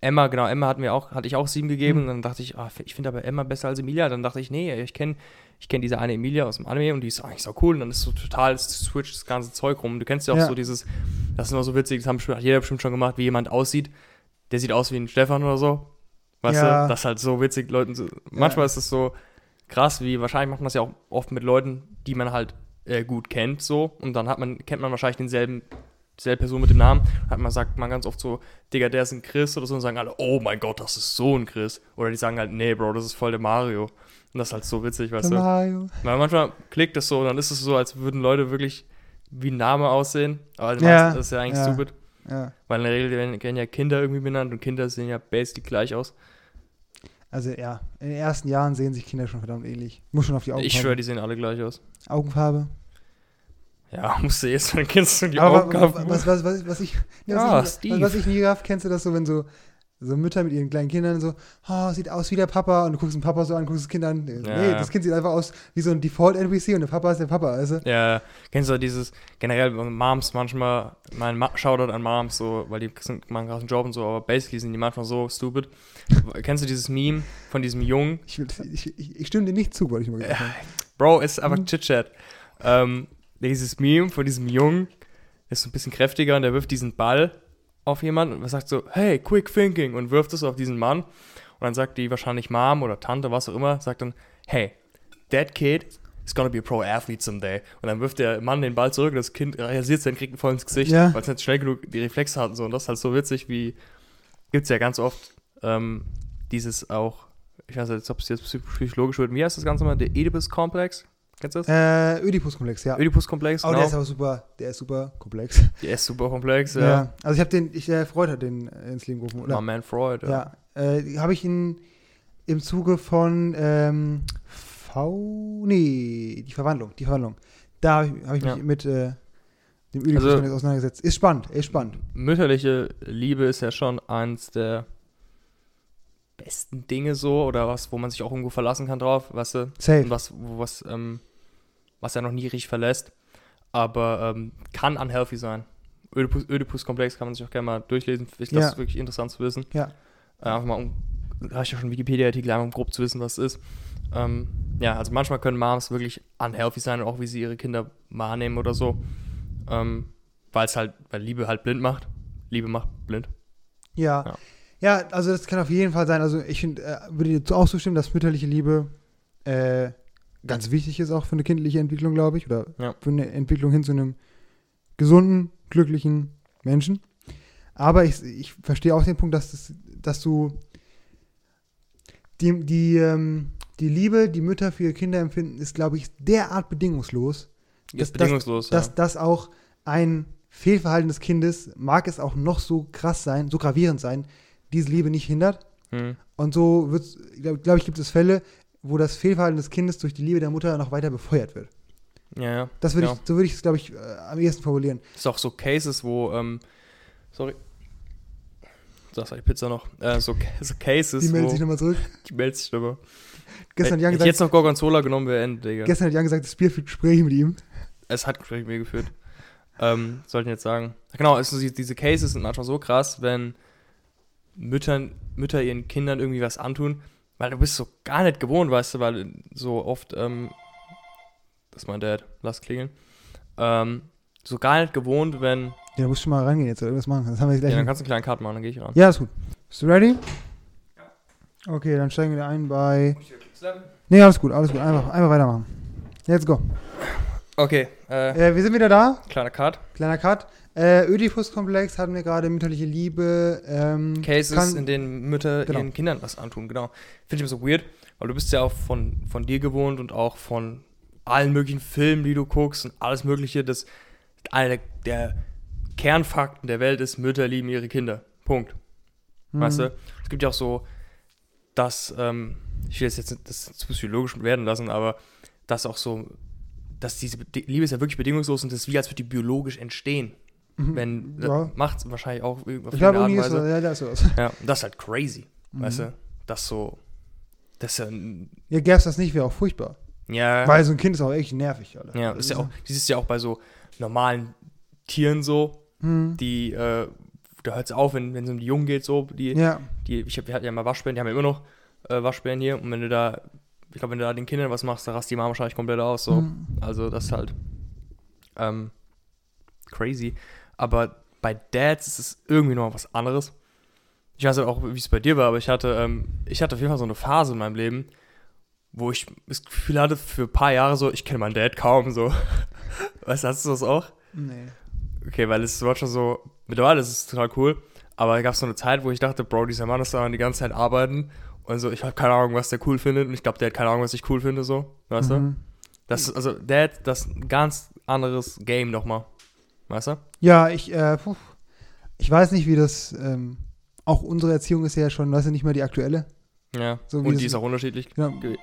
Emma, genau, Emma hatten wir auch, hatte ich auch sieben gegeben. Hm. Und dann dachte ich, ah, ich finde aber Emma besser als Emilia. Dann dachte ich, nee, ich kenne ich kenn diese eine Emilia aus dem Anime und die ist eigentlich so cool. Und dann ist so total, es switcht das ganze Zeug rum. Du kennst ja auch Ja. so dieses, das ist immer so witzig, das haben hat jeder bestimmt schon gemacht, wie jemand aussieht. Der sieht aus wie ein Stefan oder so. Weißt Ja. du, das ist halt so witzig, Leuten zu, Manchmal ist es so krass, wie wahrscheinlich macht man das ja auch oft mit Leuten, die man halt äh, gut kennt, so. Und dann hat man, kennt man wahrscheinlich denselben, dieselbe Person mit dem Namen. Hat man, sagt man ganz oft so, Digga, der ist ein Chris oder so und sagen alle, oh mein Gott, das ist so ein Chris. Oder die sagen halt, nee, Bro, das ist voll der Mario. Und das ist halt so witzig, weißt du. Mario. Weil manchmal klickt das so und dann ist es so, als würden Leute wirklich wie ein Name aussehen. Aber Ja, meistens ist ja eigentlich ja. stupid. Ja. Weil in der Regel werden, werden ja Kinder irgendwie benannt und Kinder sehen ja basically gleich aus. Also ja, in den ersten Jahren sehen sich Kinder schon verdammt ähnlich. Muss schon auf die Augenfarbe. Ich schwöre, die sehen alle gleich aus. Augenfarbe. Ja, musst du jetzt dann kennst du die Aber Aufgaben. was, was, was, was ich, Ja, was, ich, Steve. was ich nie raff, kennst du das so, wenn so So Mütter mit ihren kleinen Kindern so, oh, sieht aus wie der Papa. Und du guckst den Papa so an, guckst das Kind an. Nee, Ja. das Kind sieht einfach aus wie so ein Default-NPC und der Papa ist der Papa, weißt du? Ja, kennst du dieses, generell Moms manchmal, mein Ma Shoutout an Moms, so, weil die sind, machen einen Job und so, aber basically sind die manchmal so stupid. kennst du dieses Meme von diesem Jungen? Ich, ich, ich, ich stimme dir nicht zu, wollte ich mal gesagt haben. Bro, ist einfach Mhm. Chit-Chat. Ähm, dieses Meme von diesem Jungen, der ist so ein bisschen kräftiger und der wirft diesen Ball auf jemanden und sagt so, hey, quick thinking und wirft es auf diesen Mann. Und dann sagt die wahrscheinlich Mom oder Tante, was auch immer, sagt dann, hey, that kid is gonna be a pro athlete someday. Und dann wirft der Mann den Ball zurück und das Kind rasiert sich, kriegt ihn voll ins Gesicht, Ja. weil es nicht schnell genug die Reflexe hat und so. Und das ist halt so witzig, wie gibt's ja ganz oft ähm, dieses auch, ich weiß nicht, ob es jetzt psychologisch wird, wie heißt das Ganze mal, der Oedipus-Komplex? Kennst du das? Äh, Oedipus-Komplex, ja. Oedipus-Komplex, Oh, genau. der ist aber super, der ist super komplex. Der ist super komplex, Ja. ja. Also ich habe den, ich, der Freud hat den äh, ins Leben gerufen, My oder? man Freud, ja. Ja. Äh, habe ich ihn im Zuge von ähm, V. Nee, die Verwandlung, die Verwandlung. Da habe ich, hab ich mich Ja. mit äh, dem Oedipus-Komplex Also- auseinandergesetzt. Ist spannend, ist spannend. Mütterliche Liebe ist ja schon eins der besten Dinge so oder was, wo man sich auch irgendwo verlassen kann drauf, weißt du? Safe. Und was, was, ähm, was er noch nie richtig verlässt. Aber ähm, kann unhealthy sein. Oedipus- Oedipus-Komplex kann man sich auch gerne mal durchlesen. Ich glaube, Ja. das ist wirklich interessant zu wissen. Ja. Äh, einfach mal, um, da habe ich ja schon Wikipedia-Artikel, um grob zu wissen, was es ist. Ähm, ja, also manchmal können Moms wirklich unhealthy sein, auch wie sie ihre Kinder wahrnehmen oder so. Ähm, weil es halt, weil Liebe halt blind macht. Liebe macht blind. Ja. Ja. ja. also das kann auf jeden Fall sein. Also ich find, äh, würde dir auch zustimmen, dass mütterliche Liebe äh, ganz wichtig ist auch für eine kindliche Entwicklung, glaube ich. Oder Ja. für eine Entwicklung hin zu einem gesunden, glücklichen Menschen. Aber ich, ich verstehe auch den Punkt, dass, das, dass du die, die, ähm, die Liebe, die Mütter für ihre Kinder empfinden, ist, glaube ich, derart bedingungslos, Ist Das- bedingungslos, dass ja. das auch ein Fehlverhalten des Kindes, mag es auch noch so krass sein, so gravierend sein, diese Liebe nicht hindert. Hm. Und so wird glaube glaub ich, gibt es Fälle, wo das Fehlverhalten des Kindes durch die Liebe der Mutter noch weiter befeuert wird. Ja, ja. Das würde Ja. ich, so würde ich es, glaube ich, äh, am ehesten formulieren. Es ist auch so Cases, wo, ähm, sorry. War die Pizza noch. Äh, so, so Cases, Die meldet sich nochmal zurück. die meldet sich aber. Gestern hat Jan hätte ich gesagt, jetzt noch Gorgonzola genommen, wäre Ende, Digga. gestern hat Jan gesagt, das Bier führt Gespräche mit ihm. es hat Gespräche mit mir geführt. Ähm, sollten jetzt sagen. Genau, ist, diese Cases sind manchmal so krass, wenn Müttern, Mütter ihren Kindern irgendwie was antun, weil du bist so gar nicht gewohnt, weißt du, weil so oft, ähm, das ist mein Dad, lass klingeln, ähm, so gar nicht gewohnt, wenn, Ja, musst du mal reingehen jetzt oder irgendwas machen. Das haben wir ja, gleich. dann kannst du einen kleinen Cut machen, dann gehe ich ran. ja, ist gut. Bist du ready? Okay, dann steigen wir ein bei. Nee, alles gut, alles gut. Einfach, einfach weitermachen. Let's go. Okay, äh, Äh, wir sind wieder da. kleiner Cut. Kleiner Cut. Äh, Oedipus-Komplex hatten wir gerade, mütterliche Liebe. Ähm, Cases, kann- in denen Mütter Genau. ihren Kindern was antun, genau. Finde ich immer so weird, weil du bist ja auch von, von dir gewohnt und auch von allen möglichen Filmen, die du guckst und alles mögliche, das einer der, Kernfakten der Welt ist, Mütter lieben ihre Kinder. Punkt. Mhm. Weißt du? Es gibt ja auch so, dass, ähm, ich will das jetzt nicht das zu psychologisch werden lassen, aber dass auch so, dass diese Liebe ist ja wirklich bedingungslos und das ist wie, als würde die biologisch entstehen. Mhm. Wenn, Ja. macht es wahrscheinlich auch auf Ich glaube, Art und ist Weise. so, ja, da ist sowas. Ja, das ist halt crazy, Mhm. weißt du? Das so, das ist ja, Ja, gäbe es das nicht, wäre auch furchtbar. ja, Weil so ein Kind ist auch echt nervig, Alter. ja, das ist ja auch, das ist ja auch bei so normalen Tieren so, Mhm. die, äh, da hört es auf, wenn wenn es um die Jungen geht, so, die, Ja, die, ich hab, wir hatten ja mal Waschbären, die haben ja immer noch äh, Waschbären hier und wenn du da, ich glaube, wenn du da den Kindern was machst, da rast die Mama wahrscheinlich komplett aus, so. Mhm. Also das ist halt ähm, crazy. Aber bei Dads ist es irgendwie noch was anderes. Ich weiß auch, wie es bei dir war, aber ich hatte, ähm, ich hatte auf jeden Fall so eine Phase in meinem Leben, wo ich das Gefühl hatte, für ein paar Jahre so, ich kenne meinen Dad kaum so. Weißt du, hast du das auch? Nee. Okay, weil es war schon so, mittlerweile ist es total cool, aber da gab es so eine Zeit, wo ich dachte, Bro, dieser Mann ist da die ganze Zeit arbeiten und so, ich habe keine Ahnung, was der cool findet und ich glaube, der hat keine Ahnung, was ich cool finde, so, weißt du? Mhm. Das ist, also, Dad, das ist ein ganz anderes Game nochmal. Weißt du? Ja, ich, äh, puh, ich weiß nicht, wie das, ähm, auch unsere Erziehung ist ja schon, weißt du, nicht mehr die aktuelle. Ja. So Und die ist auch unterschiedlich. Genau. ge-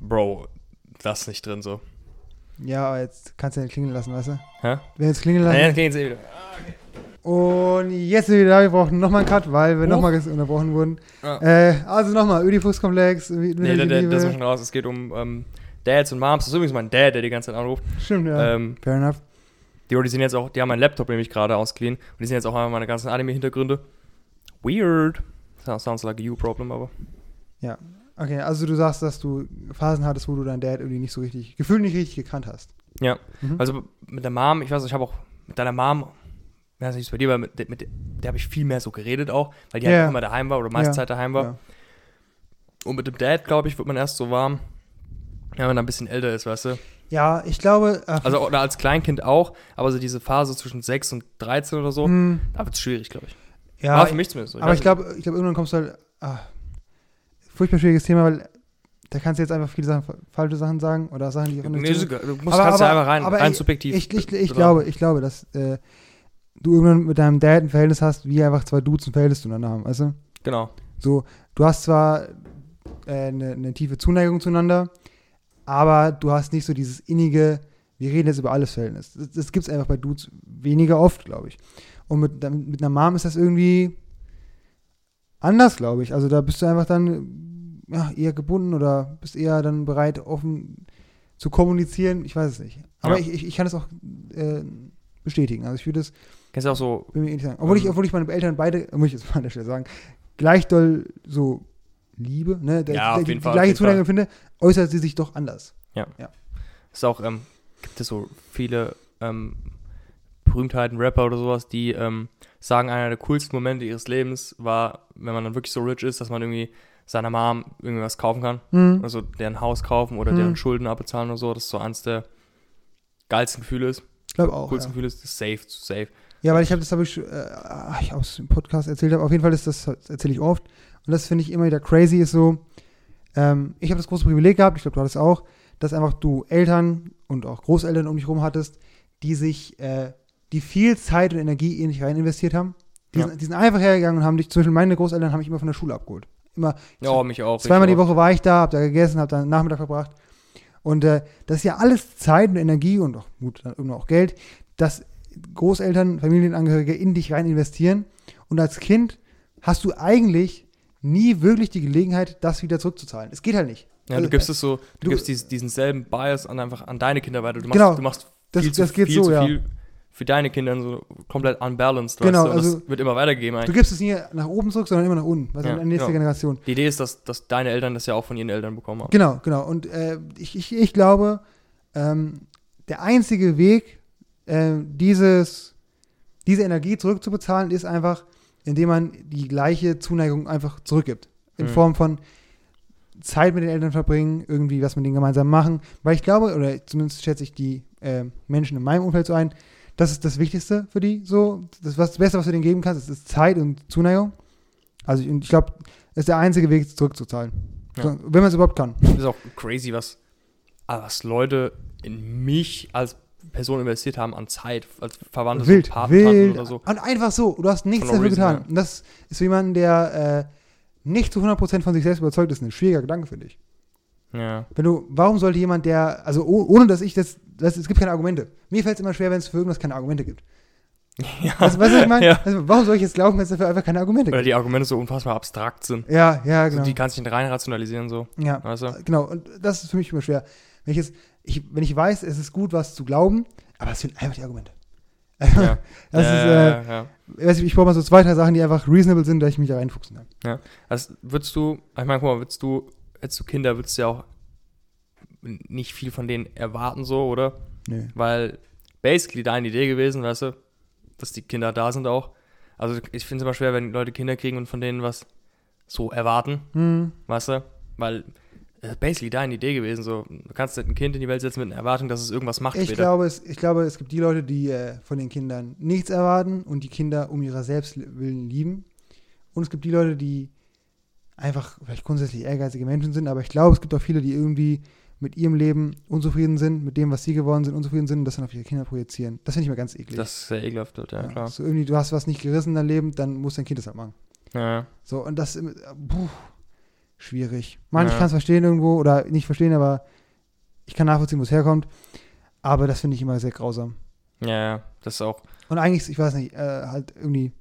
Bro, das nicht drin so. Ja, aber jetzt kannst du ja nicht klingeln lassen, weißt du? Hä? Wenn jetzt klingeln lassen. Naja, dann gehen sie wieder. Und jetzt sind wir da, wir brauchen nochmal einen Cut, weil wir Hoch. nochmal unterbrochen wurden. Ja. Äh, also nochmal, Ödipus-Komplex. Nee, der, der, das ist schon raus. Es geht um ähm, Dads und Moms. Das ist übrigens mein Dad, der die ganze Zeit anruft. Stimmt, ja. Ähm, Fair enough. Die, die sind jetzt auch, die haben meinen Laptop nämlich gerade ausgeliehen und die sind jetzt auch einmal meine ganzen Anime-Hintergründe. Weird. Sounds like a you problem, aber. Okay, also du sagst, dass du Phasen hattest, wo du deinen Dad irgendwie nicht so richtig, gefühlt nicht richtig gekannt hast. Ja. Mhm. Also mit der Mom, ich weiß ich habe auch mit deiner Mom, ich weiß nicht, es bei dir war, mit, der- mit der, der habe ich viel mehr so geredet auch, weil die Ja. halt immer daheim war oder meiste Ja. Zeit daheim war. Ja. Und mit dem Dad, glaube ich, wird man erst so warm, wenn man ein bisschen älter ist, weißt du. Ja, ich glaube. Äh, Also oder als Kleinkind auch, aber so diese Phase zwischen 6 und 13 oder so, hm, da wird es schwierig, glaube ich. ja, War für mich zumindest so. aber ich glaube, ich glaube, irgendwann kommst du halt. Ah, furchtbar schwieriges Thema, weil da kannst du jetzt einfach viele Sachen, falsche Sachen sagen oder Sachen, die auch Nee, nicht egal. du musst Aber- kannst ja aber- einfach rein, aber rein ich- subjektiv. Ich, ich, ich, glaube, ich glaube, dass äh, du irgendwann mit deinem Dad ein Verhältnis hast, wie einfach zwei Dudes ein Verhältnis zueinander haben, weißt du? Genau. So, du hast zwar äh, eine, eine tiefe Zuneigung zueinander, aber du hast nicht so dieses innige, wir reden jetzt über alles Verhältnis. Das, das gibt es einfach bei Dudes weniger oft, glaube ich. Und mit, mit einer Mom ist das irgendwie anders, glaube ich. Also da bist du einfach dann ja, eher gebunden oder bist eher dann bereit, offen zu kommunizieren. Ich weiß es nicht. Aber Ja. ich, ich, ich kann es auch äh, bestätigen. Also ich würde es Kennst du auch so. Obwohl, ich, Ähm. obwohl ich meine Eltern beide, muss ich jetzt mal an der Stelle sagen, gleich doll so liebe, ne? Der, Ja, auf der, jeden die, Fall, die gleiche Zuneigung finde, äußert sie sich doch anders. ist auch, ähm, gibt es so viele ähm, Berühmtheiten, Rapper oder sowas, die ähm, sagen, einer der coolsten Momente ihres Lebens war, wenn man dann wirklich so rich ist, dass man irgendwie seiner Mom irgendwas kaufen kann. Mhm. Also deren Haus kaufen oder Hm. deren Schulden abbezahlen oder so. Das ist so eins der geilsten Gefühle ist. Ich glaube auch. coolsten Ja. Gefühle ist, das ist safe, safe. ja, weil ich habe das, habe ich, äh, ich aus dem Podcast erzählt habe. Auf jeden Fall ist das, das erzähle ich oft. Und das finde ich immer wieder crazy, ist so, ähm, ich habe das große Privileg gehabt, ich glaube, du hattest auch, dass einfach du Eltern und auch Großeltern um dich rum hattest, die sich, äh, die viel Zeit und Energie in dich rein investiert haben. Die, Ja. sind, die sind einfach hergegangen und haben dich, zum Beispiel meine Großeltern haben mich immer von der Schule abgeholt. Immer, Ja, mich auch. Zweimal die Woche war ich da, hab da gegessen, hab da einen Nachmittag verbracht. Und äh, das ist ja alles Zeit und Energie und auch gut, dann irgendwann auch Geld, dass Großeltern, Familienangehörige in dich rein investieren. Und als Kind hast du eigentlich nie wirklich die Gelegenheit, das wieder zurückzuzahlen. Es geht halt nicht. Ja, Also, du gibst es so, du, du- gibst dies, diesen selben Bias an einfach an deine Kinder weiter. Du machst, Genau. du machst Das- viel das zu, geht viel so, zu ja. viel für deine Kinder so komplett unbalanced. Genau, weißt du? Also- das wird immer weitergehen Du eigentlich. gibst es nie nach oben zurück, sondern immer nach unten. Also Ja, an die nächste genau. Generation. Die Idee ist, dass, dass deine Eltern das ja auch von ihren Eltern bekommen haben. Genau, genau. Und äh, ich, ich, ich glaube, ähm, der einzige Weg, äh, dieses, diese Energie zurückzubezahlen, ist einfach, indem man die gleiche Zuneigung einfach zurückgibt. In Mhm. Form von Zeit mit den Eltern verbringen, irgendwie was mit denen gemeinsam machen. Weil ich glaube, oder zumindest schätze ich die äh, Menschen in meinem Umfeld so ein, das ist das Wichtigste für die. So, das, was, das Beste, was du denen geben kannst, ist, Zeit und Zuneigung. Also ich glaube, das ist der einzige Weg, zurückzuzahlen. Ja. So, wenn man es überhaupt kann. Das ist auch crazy, was, ah, was Leute in mich als Person investiert haben an Zeit, als Verwandte, wild, so Paten, wild. oder so. Und einfach so. Du hast nichts dafür reason, getan. Und das ist für jemanden, der äh, nicht zu 100% von sich selbst überzeugt ist, ein schwieriger Gedanke für dich. Ja. Wenn du, warum sollte jemand, der, also oh, ohne dass ich das, das, es gibt keine Argumente. Mir fällt es immer schwer, wenn es für irgendwas keine Argumente gibt. ja. Weißt du, weißt du, was ich meine? Ja. Also, warum soll ich jetzt glauben, wenn es dafür einfach keine Argumente Oder gibt? die Argumente so unfassbar abstrakt sind. Ja, ja, Also genau. die kannst du nicht rein rationalisieren, so. ja, Weißt du? genau. Und das ist für mich immer schwer. Wenn ich, jetzt, ich, wenn ich weiß, es ist gut, was zu glauben, aber es sind einfach die Argumente. Ja. Das ja, ist, äh, ja, ja. ich, ich brauche mal so zwei, drei Sachen, die einfach reasonable sind, dass ich mich da reinfuchsen kann. Also würdest du, ich meine, guck mal, würdest du, hättest du Kinder, würdest du ja auch nicht viel von denen erwarten, so, oder? Nö. Weil basically deine Idee gewesen, weißt du, dass die Kinder da sind auch. Also ich finde es immer schwer, wenn Leute Kinder kriegen und von denen was so erwarten, Hm. weißt du? Weil basically deine Idee gewesen, so, du kannst nicht ein Kind in die Welt setzen mit einer Erwartung, dass es irgendwas macht Ich später. glaube, es, ich glaube, es gibt die Leute, die äh, von den Kindern nichts erwarten und die Kinder um ihrer selbst willen lieben. Und es gibt die Leute, die einfach vielleicht grundsätzlich ehrgeizige Menschen sind, aber ich glaube, es gibt auch viele, die irgendwie mit ihrem Leben unzufrieden sind, mit dem, was sie geworden sind, unzufrieden sind und das dann auf ihre Kinder projizieren. Das finde ich mir ganz eklig. Das ist sehr ekelhaft, ja, Ja, klar. So irgendwie, du hast was nicht gerissen in deinem Leben, dann muss dein Kind das halt machen. Ja. So, und das, äh, puh, schwierig. Ich Ja. kann es verstehen irgendwo, oder nicht verstehen, aber ich kann nachvollziehen, wo es herkommt. Aber das finde ich immer sehr grausam. ja, das ist auch. Und eigentlich, ich weiß nicht, äh, halt irgendwie,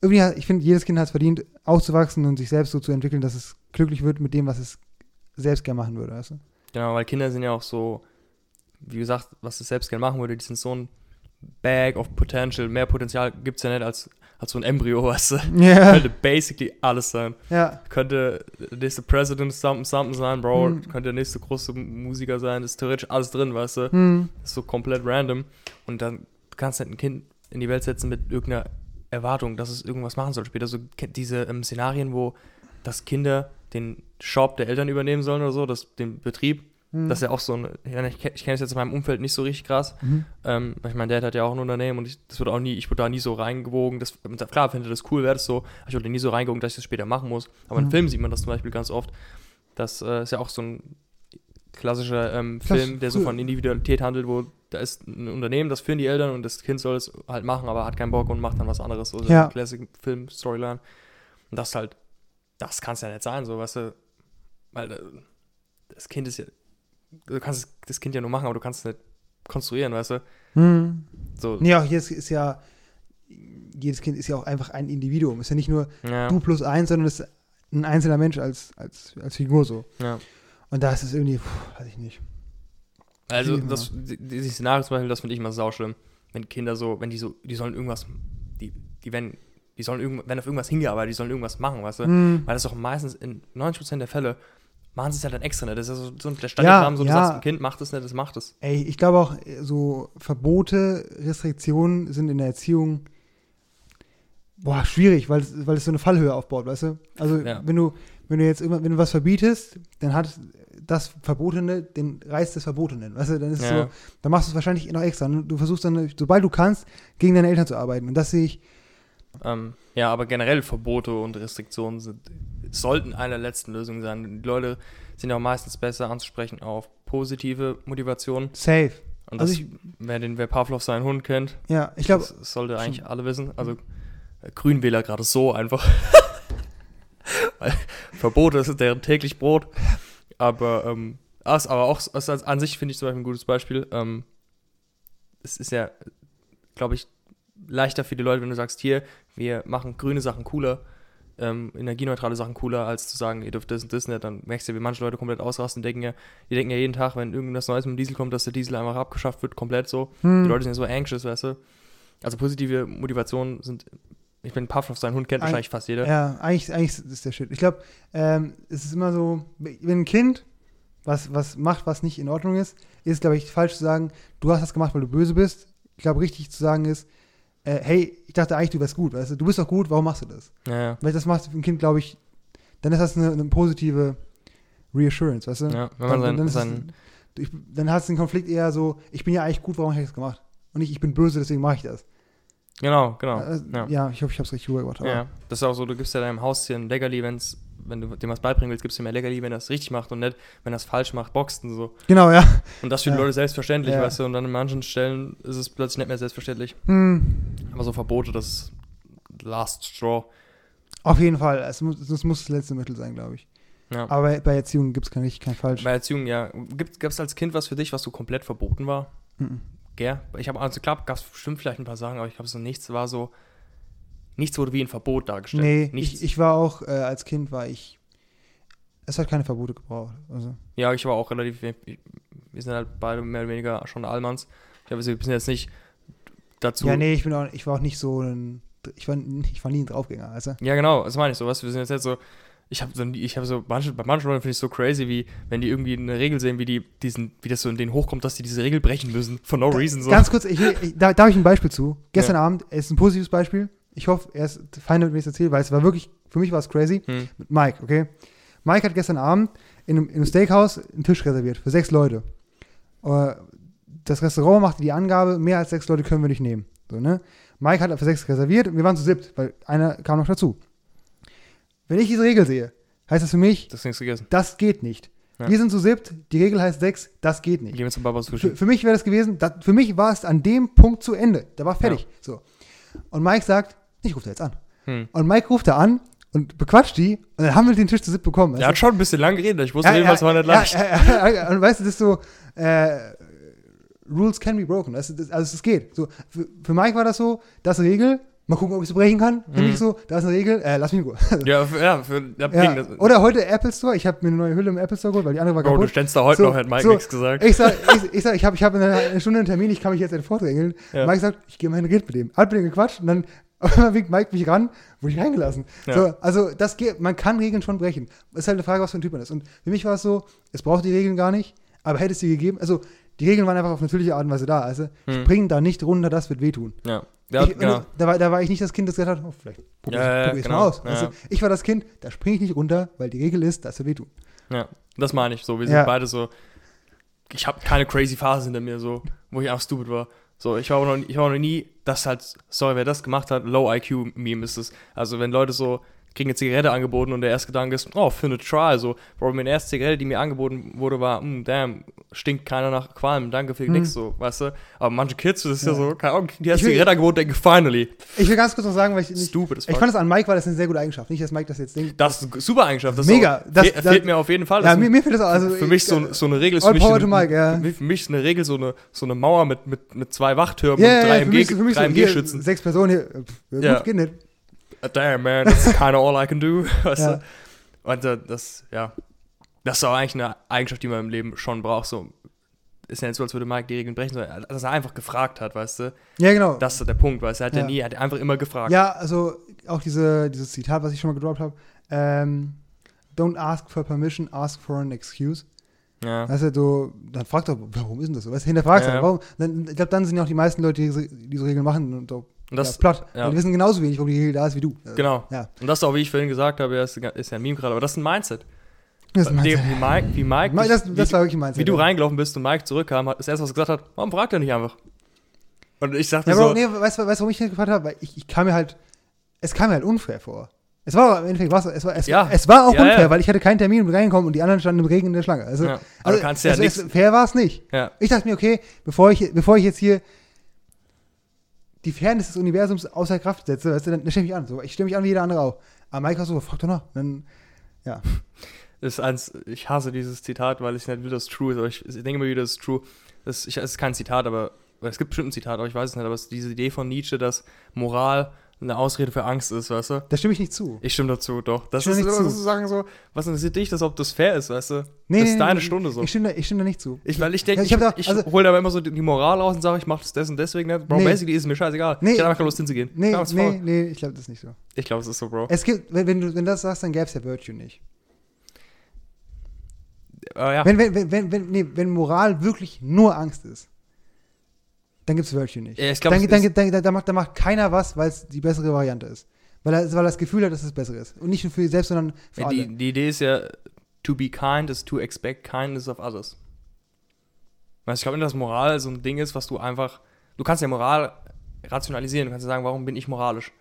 irgendwie, ich finde, jedes Kind hat es verdient, aufzuwachsen und sich selbst so zu entwickeln, dass es glücklich wird mit dem, was es selbst gerne machen würde, weißt du? Genau, weil Kinder sind ja auch so, wie gesagt, was es selbst gerne machen würde, die sind so ein Bag of Potential. Mehr Potenzial gibt es ja nicht als, als so ein Embryo, weißt du. Ja. Könnte basically alles sein. Ja. Könnte der nächste President something, something sein, Bro. Hm. Könnte der nächste große Musiker sein. ist theoretisch alles drin, weißt du. Hm. Das ist so komplett random. Und dann kannst du halt ein Kind in die Welt setzen mit irgendeiner Erwartung, dass es irgendwas machen soll später. So diese ähm, Szenarien, wo dass Kinder den Shop der Eltern übernehmen sollen oder so, das, den Betrieb. Hm. Das ist ja auch so ein, ich, kenn- ich kenne es jetzt in meinem Umfeld nicht so richtig krass. Mhm. Ähm, weil ich mein Dad hat ja auch ein Unternehmen und ich, das wird auch nie, ich wurde da nie so reingewogen. Das, klar, finde das cool, wäre das so, aber ich wurde nie so reingewogen, dass ich das später machen muss. Aber in Mhm. Filmen sieht man das zum Beispiel ganz oft. Das äh, ist ja auch so ein klassischer ähm, Klass- Film, der so von Individualität handelt, wo da ist ein Unternehmen, das führen die Eltern und das Kind soll es halt machen, aber hat keinen Bock und macht dann was anderes. So Ja. Classic-Film-Storyline. Und das halt, das kann es ja nicht sein, so, weißt du, weil äh, das Kind ist ja, du kannst das Kind ja nur machen, aber du kannst es nicht konstruieren, weißt du. Hm. So, Nee, auch jedes ist ja, jedes Kind ist ja auch einfach ein Individuum. Ist ja nicht nur ja, du plus eins, sondern ist ein einzelner Mensch als, als, als Figur so. ja. Und da ist es irgendwie, puh, weiß ich nicht. Also, Prima. das, die, die Szenario zum Beispiel, das finde ich immer sauschlimm. Wenn Kinder so, wenn die so, die sollen irgendwas, die, die werden, die sollen irgend, werden auf irgendwas hingearbeitet, die sollen irgendwas machen, weißt du? Hm. Weil das doch meistens in 90% der Fälle machen sie es ja dann extra nicht. Das ist ja so, so der Standardrahmen, so du ja. sagst, ein Kind macht es nicht, das macht es. Ey, ich glaube auch, so Verbote, Restriktionen sind in der Erziehung boah, schwierig, weil es, weil es so eine Fallhöhe aufbaut, weißt du? Also Ja. wenn du, wenn du jetzt immer, wenn du was verbietest, dann hat das Verbotene den Reiz des Verbotenen, weißt du? Dann ist es Ja. so, dann machst du es wahrscheinlich noch extra. ne? Du versuchst dann, sobald du kannst, gegen deine Eltern zu arbeiten. Und das sehe ich, Ähm, ja, aber generell Verbote und Restriktionen sind, sollten eine der letzten Lösungen sein. Die Leute sind ja auch meistens besser anzusprechen auf positive Motivation. safe. Und Also das, ich- wer, den, wer Pavlov seinen Hund kennt, Ja, ich glaube, das sollte eigentlich alle wissen. Also äh, Grünwähler gerade so einfach. Verbote ist deren täglich Brot. Aber, ähm, das, aber auch das, als, an sich finde ich zum Beispiel ein gutes Beispiel. Ähm, es ist ja, glaube ich, leichter für die Leute, wenn du sagst, hier, wir machen grüne Sachen cooler, ähm, energieneutrale Sachen cooler, als zu sagen, ihr dürft das und das nicht. Dann merkst du, wie manche Leute komplett ausrasten, denken ja, die denken ja jeden Tag, wenn irgendwas Neues mit dem Diesel kommt, dass der Diesel einfach abgeschafft wird, komplett so. hm, Die Leute sind ja so anxious, weißt du. Also positive Motivationen sind. Ich bin Pavlov, sein Hund kennt Ein- wahrscheinlich fast jeder. Ja, eigentlich, eigentlich ist der Shit. Ich glaube, ähm, es ist immer so, wenn ein Kind was, was macht, was nicht in Ordnung ist, ist es, glaube ich, falsch zu sagen, du hast das gemacht, weil du böse bist. Ich glaube, richtig zu sagen ist, äh, hey, ich dachte eigentlich, du wärst gut, weißt du, du bist doch gut, warum machst du das? Ja, ja. Weil das macht für ein Kind, glaube ich, dann ist das eine, eine positive Reassurance, weißt du? ja wenn man dann, ist sein, es, ich, dann hast du den Konflikt eher so, ich bin ja eigentlich gut, warum habe ich das gemacht? Und nicht, ich bin böse, deswegen mache ich das. Genau, genau. Äh, ja. ja. ich hoffe, ich habe es richtig rübergebracht. Ja, das ist auch so, du gibst ja deinem Haustier ein Leckerli, wenn's, wenn du dem was beibringen willst, gibst du ihm ein Leckerli, wenn er es richtig macht und nicht, wenn er es falsch macht, boxt und so. Genau, ja. Und das für die Ja. Leute selbstverständlich, Ja. weißt du, und dann an manchen Stellen ist es plötzlich nicht mehr selbstverständlich. Hm. Aber so Verbote, das ist Last Straw. Auf jeden Fall. Es muss, es muss das letzte Mittel sein, glaube ich. Ja. Aber bei, bei Erziehung gibt es kein richtig, kein falsch. Bei Erziehung, ja. Gab es als Kind was für dich, was so komplett verboten war? Mhm. Gell? Ich habe, also klar, gab es bestimmt vielleicht ein paar Sachen, aber ich glaube, so nichts war so, nichts wurde wie ein Verbot dargestellt. Nee, nichts. ich, ich war auch, äh, als Kind war ich, es hat keine Verbote gebraucht. Also, ja, ich war auch relativ, wir sind halt beide mehr oder weniger schon Allmanns. Ich glaube, wir sind jetzt nicht dazu. ja, nee, ich, bin auch, ich war auch nicht so ein, ich war, ich war nie ein Draufgänger, also. Ja, genau, das meine ich so, was wir sind jetzt nicht so, ich habe so, ich habe so, manche, bei manchen Leuten finde ich so crazy, wie, wenn die irgendwie eine Regel sehen, wie die, diesen, wie das so in denen hochkommt, dass die diese Regel brechen müssen, for no reason, so. Ganz kurz, ich, ich, da, da habe ich ein Beispiel zu. Gestern Abend, es ist ein positives Beispiel. Ich hoffe, er ist fein damit, wenn ich es erzähle, weil es war wirklich, für mich war es crazy. Hm. Mit Mike, okay? Mike hat gestern Abend in einem, in einem Steakhouse einen Tisch reserviert für sechs Leute. Äh, Das Restaurant machte die Angabe, mehr als sechs Leute können wir nicht nehmen. So, ne? Mike hat für sechs reserviert und wir waren zu siebt, weil einer kam noch dazu. Wenn ich diese Regel sehe, heißt das für mich, Das das geht nicht. Ja. Wir sind zu siebt, die Regel heißt sechs, das geht nicht. Gehen wir zum Baba Sushi. Für, für mich wäre das gewesen, das, für mich war es an dem Punkt zu Ende. Da war fertig. So. Und Mike sagt, ich rufe da jetzt an. Hm. Und Mike ruft da an und bequatscht die und dann haben wir den Tisch zu siebt bekommen. Der hat schon ein bisschen lang geredet, ich wusste ja, jedenfalls, war nicht ja, leicht. ja, ja, ja, und weißt du, das ist so, äh, Rules can be broken. Das, das, also es geht. So, für, für Mike war das so, das ist eine Regel, mal gucken, ob ich sie brechen kann. Für Mhm. mich so, da ist eine Regel, äh, lass mich in Ruhe. Ja, für, ja, für, ja, Ja, das, oder heute Apple Store, ich habe mir eine neue Hülle im Apple Store geholt, weil die andere war Bro, du kaputt. ständst da heute So, noch, hat Mike so, nichts gesagt. Ich sag, ich, ich, sag, ich habe ich hab in einer eine Stunde einen Termin, ich kann mich jetzt sofort regeln. Ja. Mike sagt, ich gehe mal hin und red mit dem. Hat mit dem gequatscht und dann auf einmal winkt Mike mich ran, wurde ich reingelassen. Ja. So, also das geht, man kann Regeln schon brechen. Ist halt eine Frage, was für ein Typ man ist. Und für mich war es so, es braucht die Regeln gar nicht, aber hätte es sie gegeben, also die Regeln waren einfach auf natürliche Art und Weise da. Also Hm. springen da nicht runter, das wird wehtun. Ja, ja ich, genau. und da, war, da war ich nicht das Kind, das gesagt hat, oh, vielleicht probier Ja, ja, es genau. mal aus. Du? Ich war das Kind, da springe ich nicht runter, weil die Regel ist, das wird wehtun. Ja, das meine ich so. Wir Ja. sind beide so. Ich habe keine crazy Phase hinter mir, so, wo ich auch stupid war. So, ich war auch noch, noch nie, das halt, sorry, wer das gemacht hat, Low IQ-Meme ist es. Also, wenn Leute so, kriegen eine Zigarette angeboten und der erste Gedanke ist, oh, für eine Try, so, Bro, meine erste Zigarette, die mir angeboten wurde, war, mm, damn, stinkt keiner nach Qualm, danke für Hm. nix, so, weißt du. Aber manche Kids, das ist ja, Ja. so, keine Ahnung, die erste Zigarette angeboten, denken, finally. Ich will ganz kurz noch sagen, weil ich nicht, Stupid ich fand es an Mike war das eine sehr gute Eigenschaft. Nicht, dass Mike das jetzt denkt. Das ist eine super Eigenschaft. Das Mega. Auch, Das- fe das- fehlt mir auf jeden Fall. Ja, Das mir, mir fällt das auch. Also, für mich ich- so, so eine Regel ist für mich, eine, Mike, ja. für mich ist eine Regel so eine, so eine Mauer mit, mit, mit zwei Wachtürmen Ja, und drei mich, mich hier, MG-Schützen. sechs Personen hier. äh. Gut, geht nicht. Damn, man, that's kind of all I can do. Weißt Ja. du? Und äh, das, ja, das ist auch eigentlich eine Eigenschaft, die man im Leben schon braucht. So, ist ja nicht so, als würde Mike die Regeln brechen, sondern dass er einfach gefragt hat, weißt du? Ja, genau. Das ist der Punkt, weißt du? Er hat ja, Ja. nie, er hat einfach immer gefragt. Ja, also auch diese, dieses Zitat, was ich schon mal gedroppt habe. Ähm, Don't ask for permission, ask for an excuse. Ja. Weißt du, du, dann frag doch, warum ist denn das so? Weißt du, hinterfragst Ja. du, warum? Dann, ich glaube, dann sind ja auch die meisten Leute, die diese, diese Regeln machen und so Und das, ja, platt. ja. Und die wissen genauso wenig, warum die Regel da ist wie du. Also, genau. Ja. Und das ist auch, wie ich vorhin gesagt habe, ist, ist ja ein Meme gerade, aber das ist ein Mindset. Das ist mein Wie, Mindset. wie Mike, wie Mike, das, wie, das war wirklich mein wie du reingelaufen bist und Mike zurückkam, hat das erste, was er gesagt hat, warum fragt er nicht einfach? Und ich sagte Ja, so, nee, weißt du, weißt, warum ich nicht gefragt habe? Weil ich, ich kam mir halt, es kam mir halt unfair vor. Es war im Endeffekt, was, es war, es, Ja. es war auch Ja, unfair, ja. weil ich hatte keinen Termin und bin reingekommen und die anderen standen im Regen in der Schlange. Also, also du kannst ja es, nichts. es, fair war es nicht. Ich dachte mir, okay, bevor ich, bevor ich jetzt hier die Fairness des Universums außer Kraft setze, weißt du, dann, dann stelle ich mich an. So, ich stelle mich an wie jeder andere auch. Aber Mike war so, frag doch nach. Dann, ja. ist eins, ich hasse dieses Zitat, weil ich nicht will, dass es true ist, aber ich, ich denke immer wieder, es ist true. Das, ich, es ist kein Zitat, aber es gibt bestimmt ein Zitat, aber ich weiß es nicht, aber es ist diese Idee von Nietzsche, dass Moral eine Ausrede für Angst ist, weißt du? Da stimme ich nicht zu. Ich stimme dazu, doch. Das Stimme ist immer zu. so sagen so, was interessiert dich, dass ob das fair ist, weißt du? Nee, das nee, ist deine nee, Stunde so. Ich stimme, da, ich stimme da nicht zu. Ich, weil ich denke, Ja, ich, ich ich, also- hole da immer so die Moral aus und sage, ich mache das dessen deswegen nicht. Bro, basically ist es mir scheißegal. Nee. ich habe einfach keine Lust hinzugehen. Nee, Klar, nee, nee, ich glaube, das ist nicht so. Ich glaube, es ist so, Bro. Es gibt, wenn, wenn du wenn das sagst, dann gäbe es ja Virtue nicht. Aber ja, wenn, wenn, wenn, wenn, nee, wenn Moral wirklich nur Angst ist, dann gibt es Virtue nicht. Ja, ich glaub, dann, es dann, ist- dann, dann, dann, macht, dann macht keiner was, weil es die bessere Variante ist. Weil er, weil er das Gefühl hat, dass es besser ist. Und nicht nur für sich selbst, sondern für Ja, alle. die, die Idee ist ja, to be kind is to expect kindness of others. Weißt, du, ich glaube nicht, dass Moral so ein Ding ist, was du einfach. Du kannst ja Moral rationalisieren. Du kannst ja sagen, warum bin ich moralisch?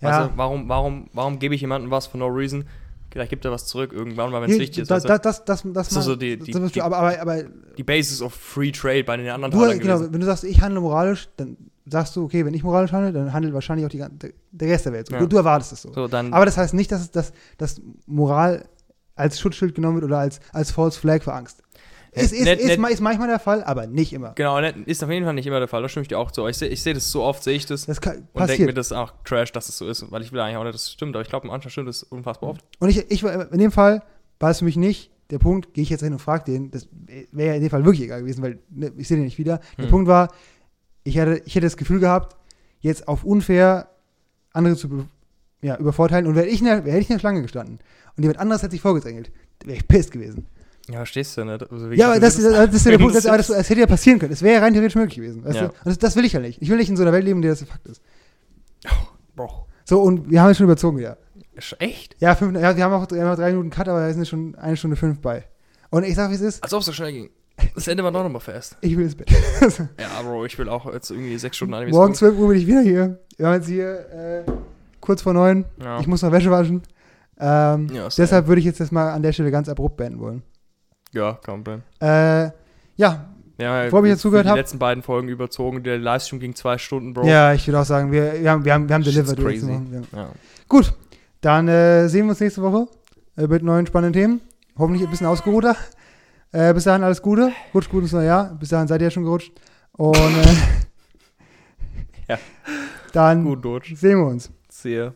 Ja. Weißt du, warum, warum, warum gebe ich jemandem was for no reason? Vielleicht gibt er was zurück irgendwann mal, wenn es Nee, wichtig ist. da, da, das, das, das, Das ist mal- so die- die- das- die- aber, aber, aber die Basis of Free Trade bei den anderen du, genau, gewesen. wenn du sagst, ich handle moralisch, dann sagst du, okay, wenn ich moralisch handle, dann handelt wahrscheinlich auch die, der Rest der Welt so. Ja. Du, du erwartest es so. So, dann, Aber das heißt nicht, dass, es- dass, dass Moral als Schutzschild genommen wird oder als, als False Flag für Angst. Ist, ist, net- ist, net- ist manchmal der Fall, aber nicht immer. genau, ist auf jeden Fall nicht immer der Fall. Da stimme ich dir auch zu. Ich sehe ich seh das so oft, sehe ich das Das kann, und denke mir, das auch Trash, dass es so ist. Weil ich will eigentlich auch nicht, dass es stimmt. Aber ich glaube, manchmal stimmt es unfassbar oft. Und ich, ich, in dem Fall war es für mich nicht der Punkt, gehe ich jetzt hin und frage den, das wäre ja in dem Fall wirklich egal gewesen, weil ne, ich sehe den nicht wieder. Der Hm. Punkt war, ich hatte, ich hätte das Gefühl gehabt, jetzt auf unfair andere zu ja, übervorteilen und wäre ich, in der- hätte ich in der Schlange gestanden und jemand anderes hätte sich vorgedrängelt, wäre ich pisst gewesen. Ja, verstehst du nicht? Also, Ja, aber das, das, das ist ja der Punkt, das, das- das, das hätte ja passieren können. Es wäre rein theoretisch möglich gewesen. Weißt Ja. du? Das, das will ich ja nicht. Ich will nicht in so einer Welt leben, in der das der Fakt ist. Bro. So, und wir haben jetzt schon überzogen wieder. Ist Echt? Ja, fünf, ja wir haben auch wir haben drei Minuten Cut, aber da sind schon eine Stunde fünf bei. Und ich sag, wie es ist, Als ob es so schnell ging. Das Ende war doch nochmal fest. ich will ins Bett. Ja, Bro, ich will auch jetzt irgendwie sechs Stunden Animes Morgen gucken. 12 Uhr bin ich wieder hier. Wir haben jetzt hier äh, kurz vor neun. Ja. Ich muss noch Wäsche waschen. Ähm, Ja, deshalb würde ich jetzt das mal an der Stelle ganz abrupt beenden wollen. Ja, kein Problem. Äh, ja, Ja, Bevor ich jetzt zugehört die hab- letzten beiden Folgen überzogen. Der Livestream ging zwei Stunden, Bro. ja, ich würde auch sagen, wir, wir haben, wir haben, wir haben delivered. die crazy. Wochen. Ja. Gut, dann äh, sehen wir uns nächste Woche äh, mit neuen spannenden Themen. Hoffentlich ein bisschen ausgeruhter. Äh, bis dahin alles Gute. Rutscht gut ins neue Jahr. Bis dahin seid ihr ja schon gerutscht. Und äh, Ja. dann sehen wir uns. Sehe.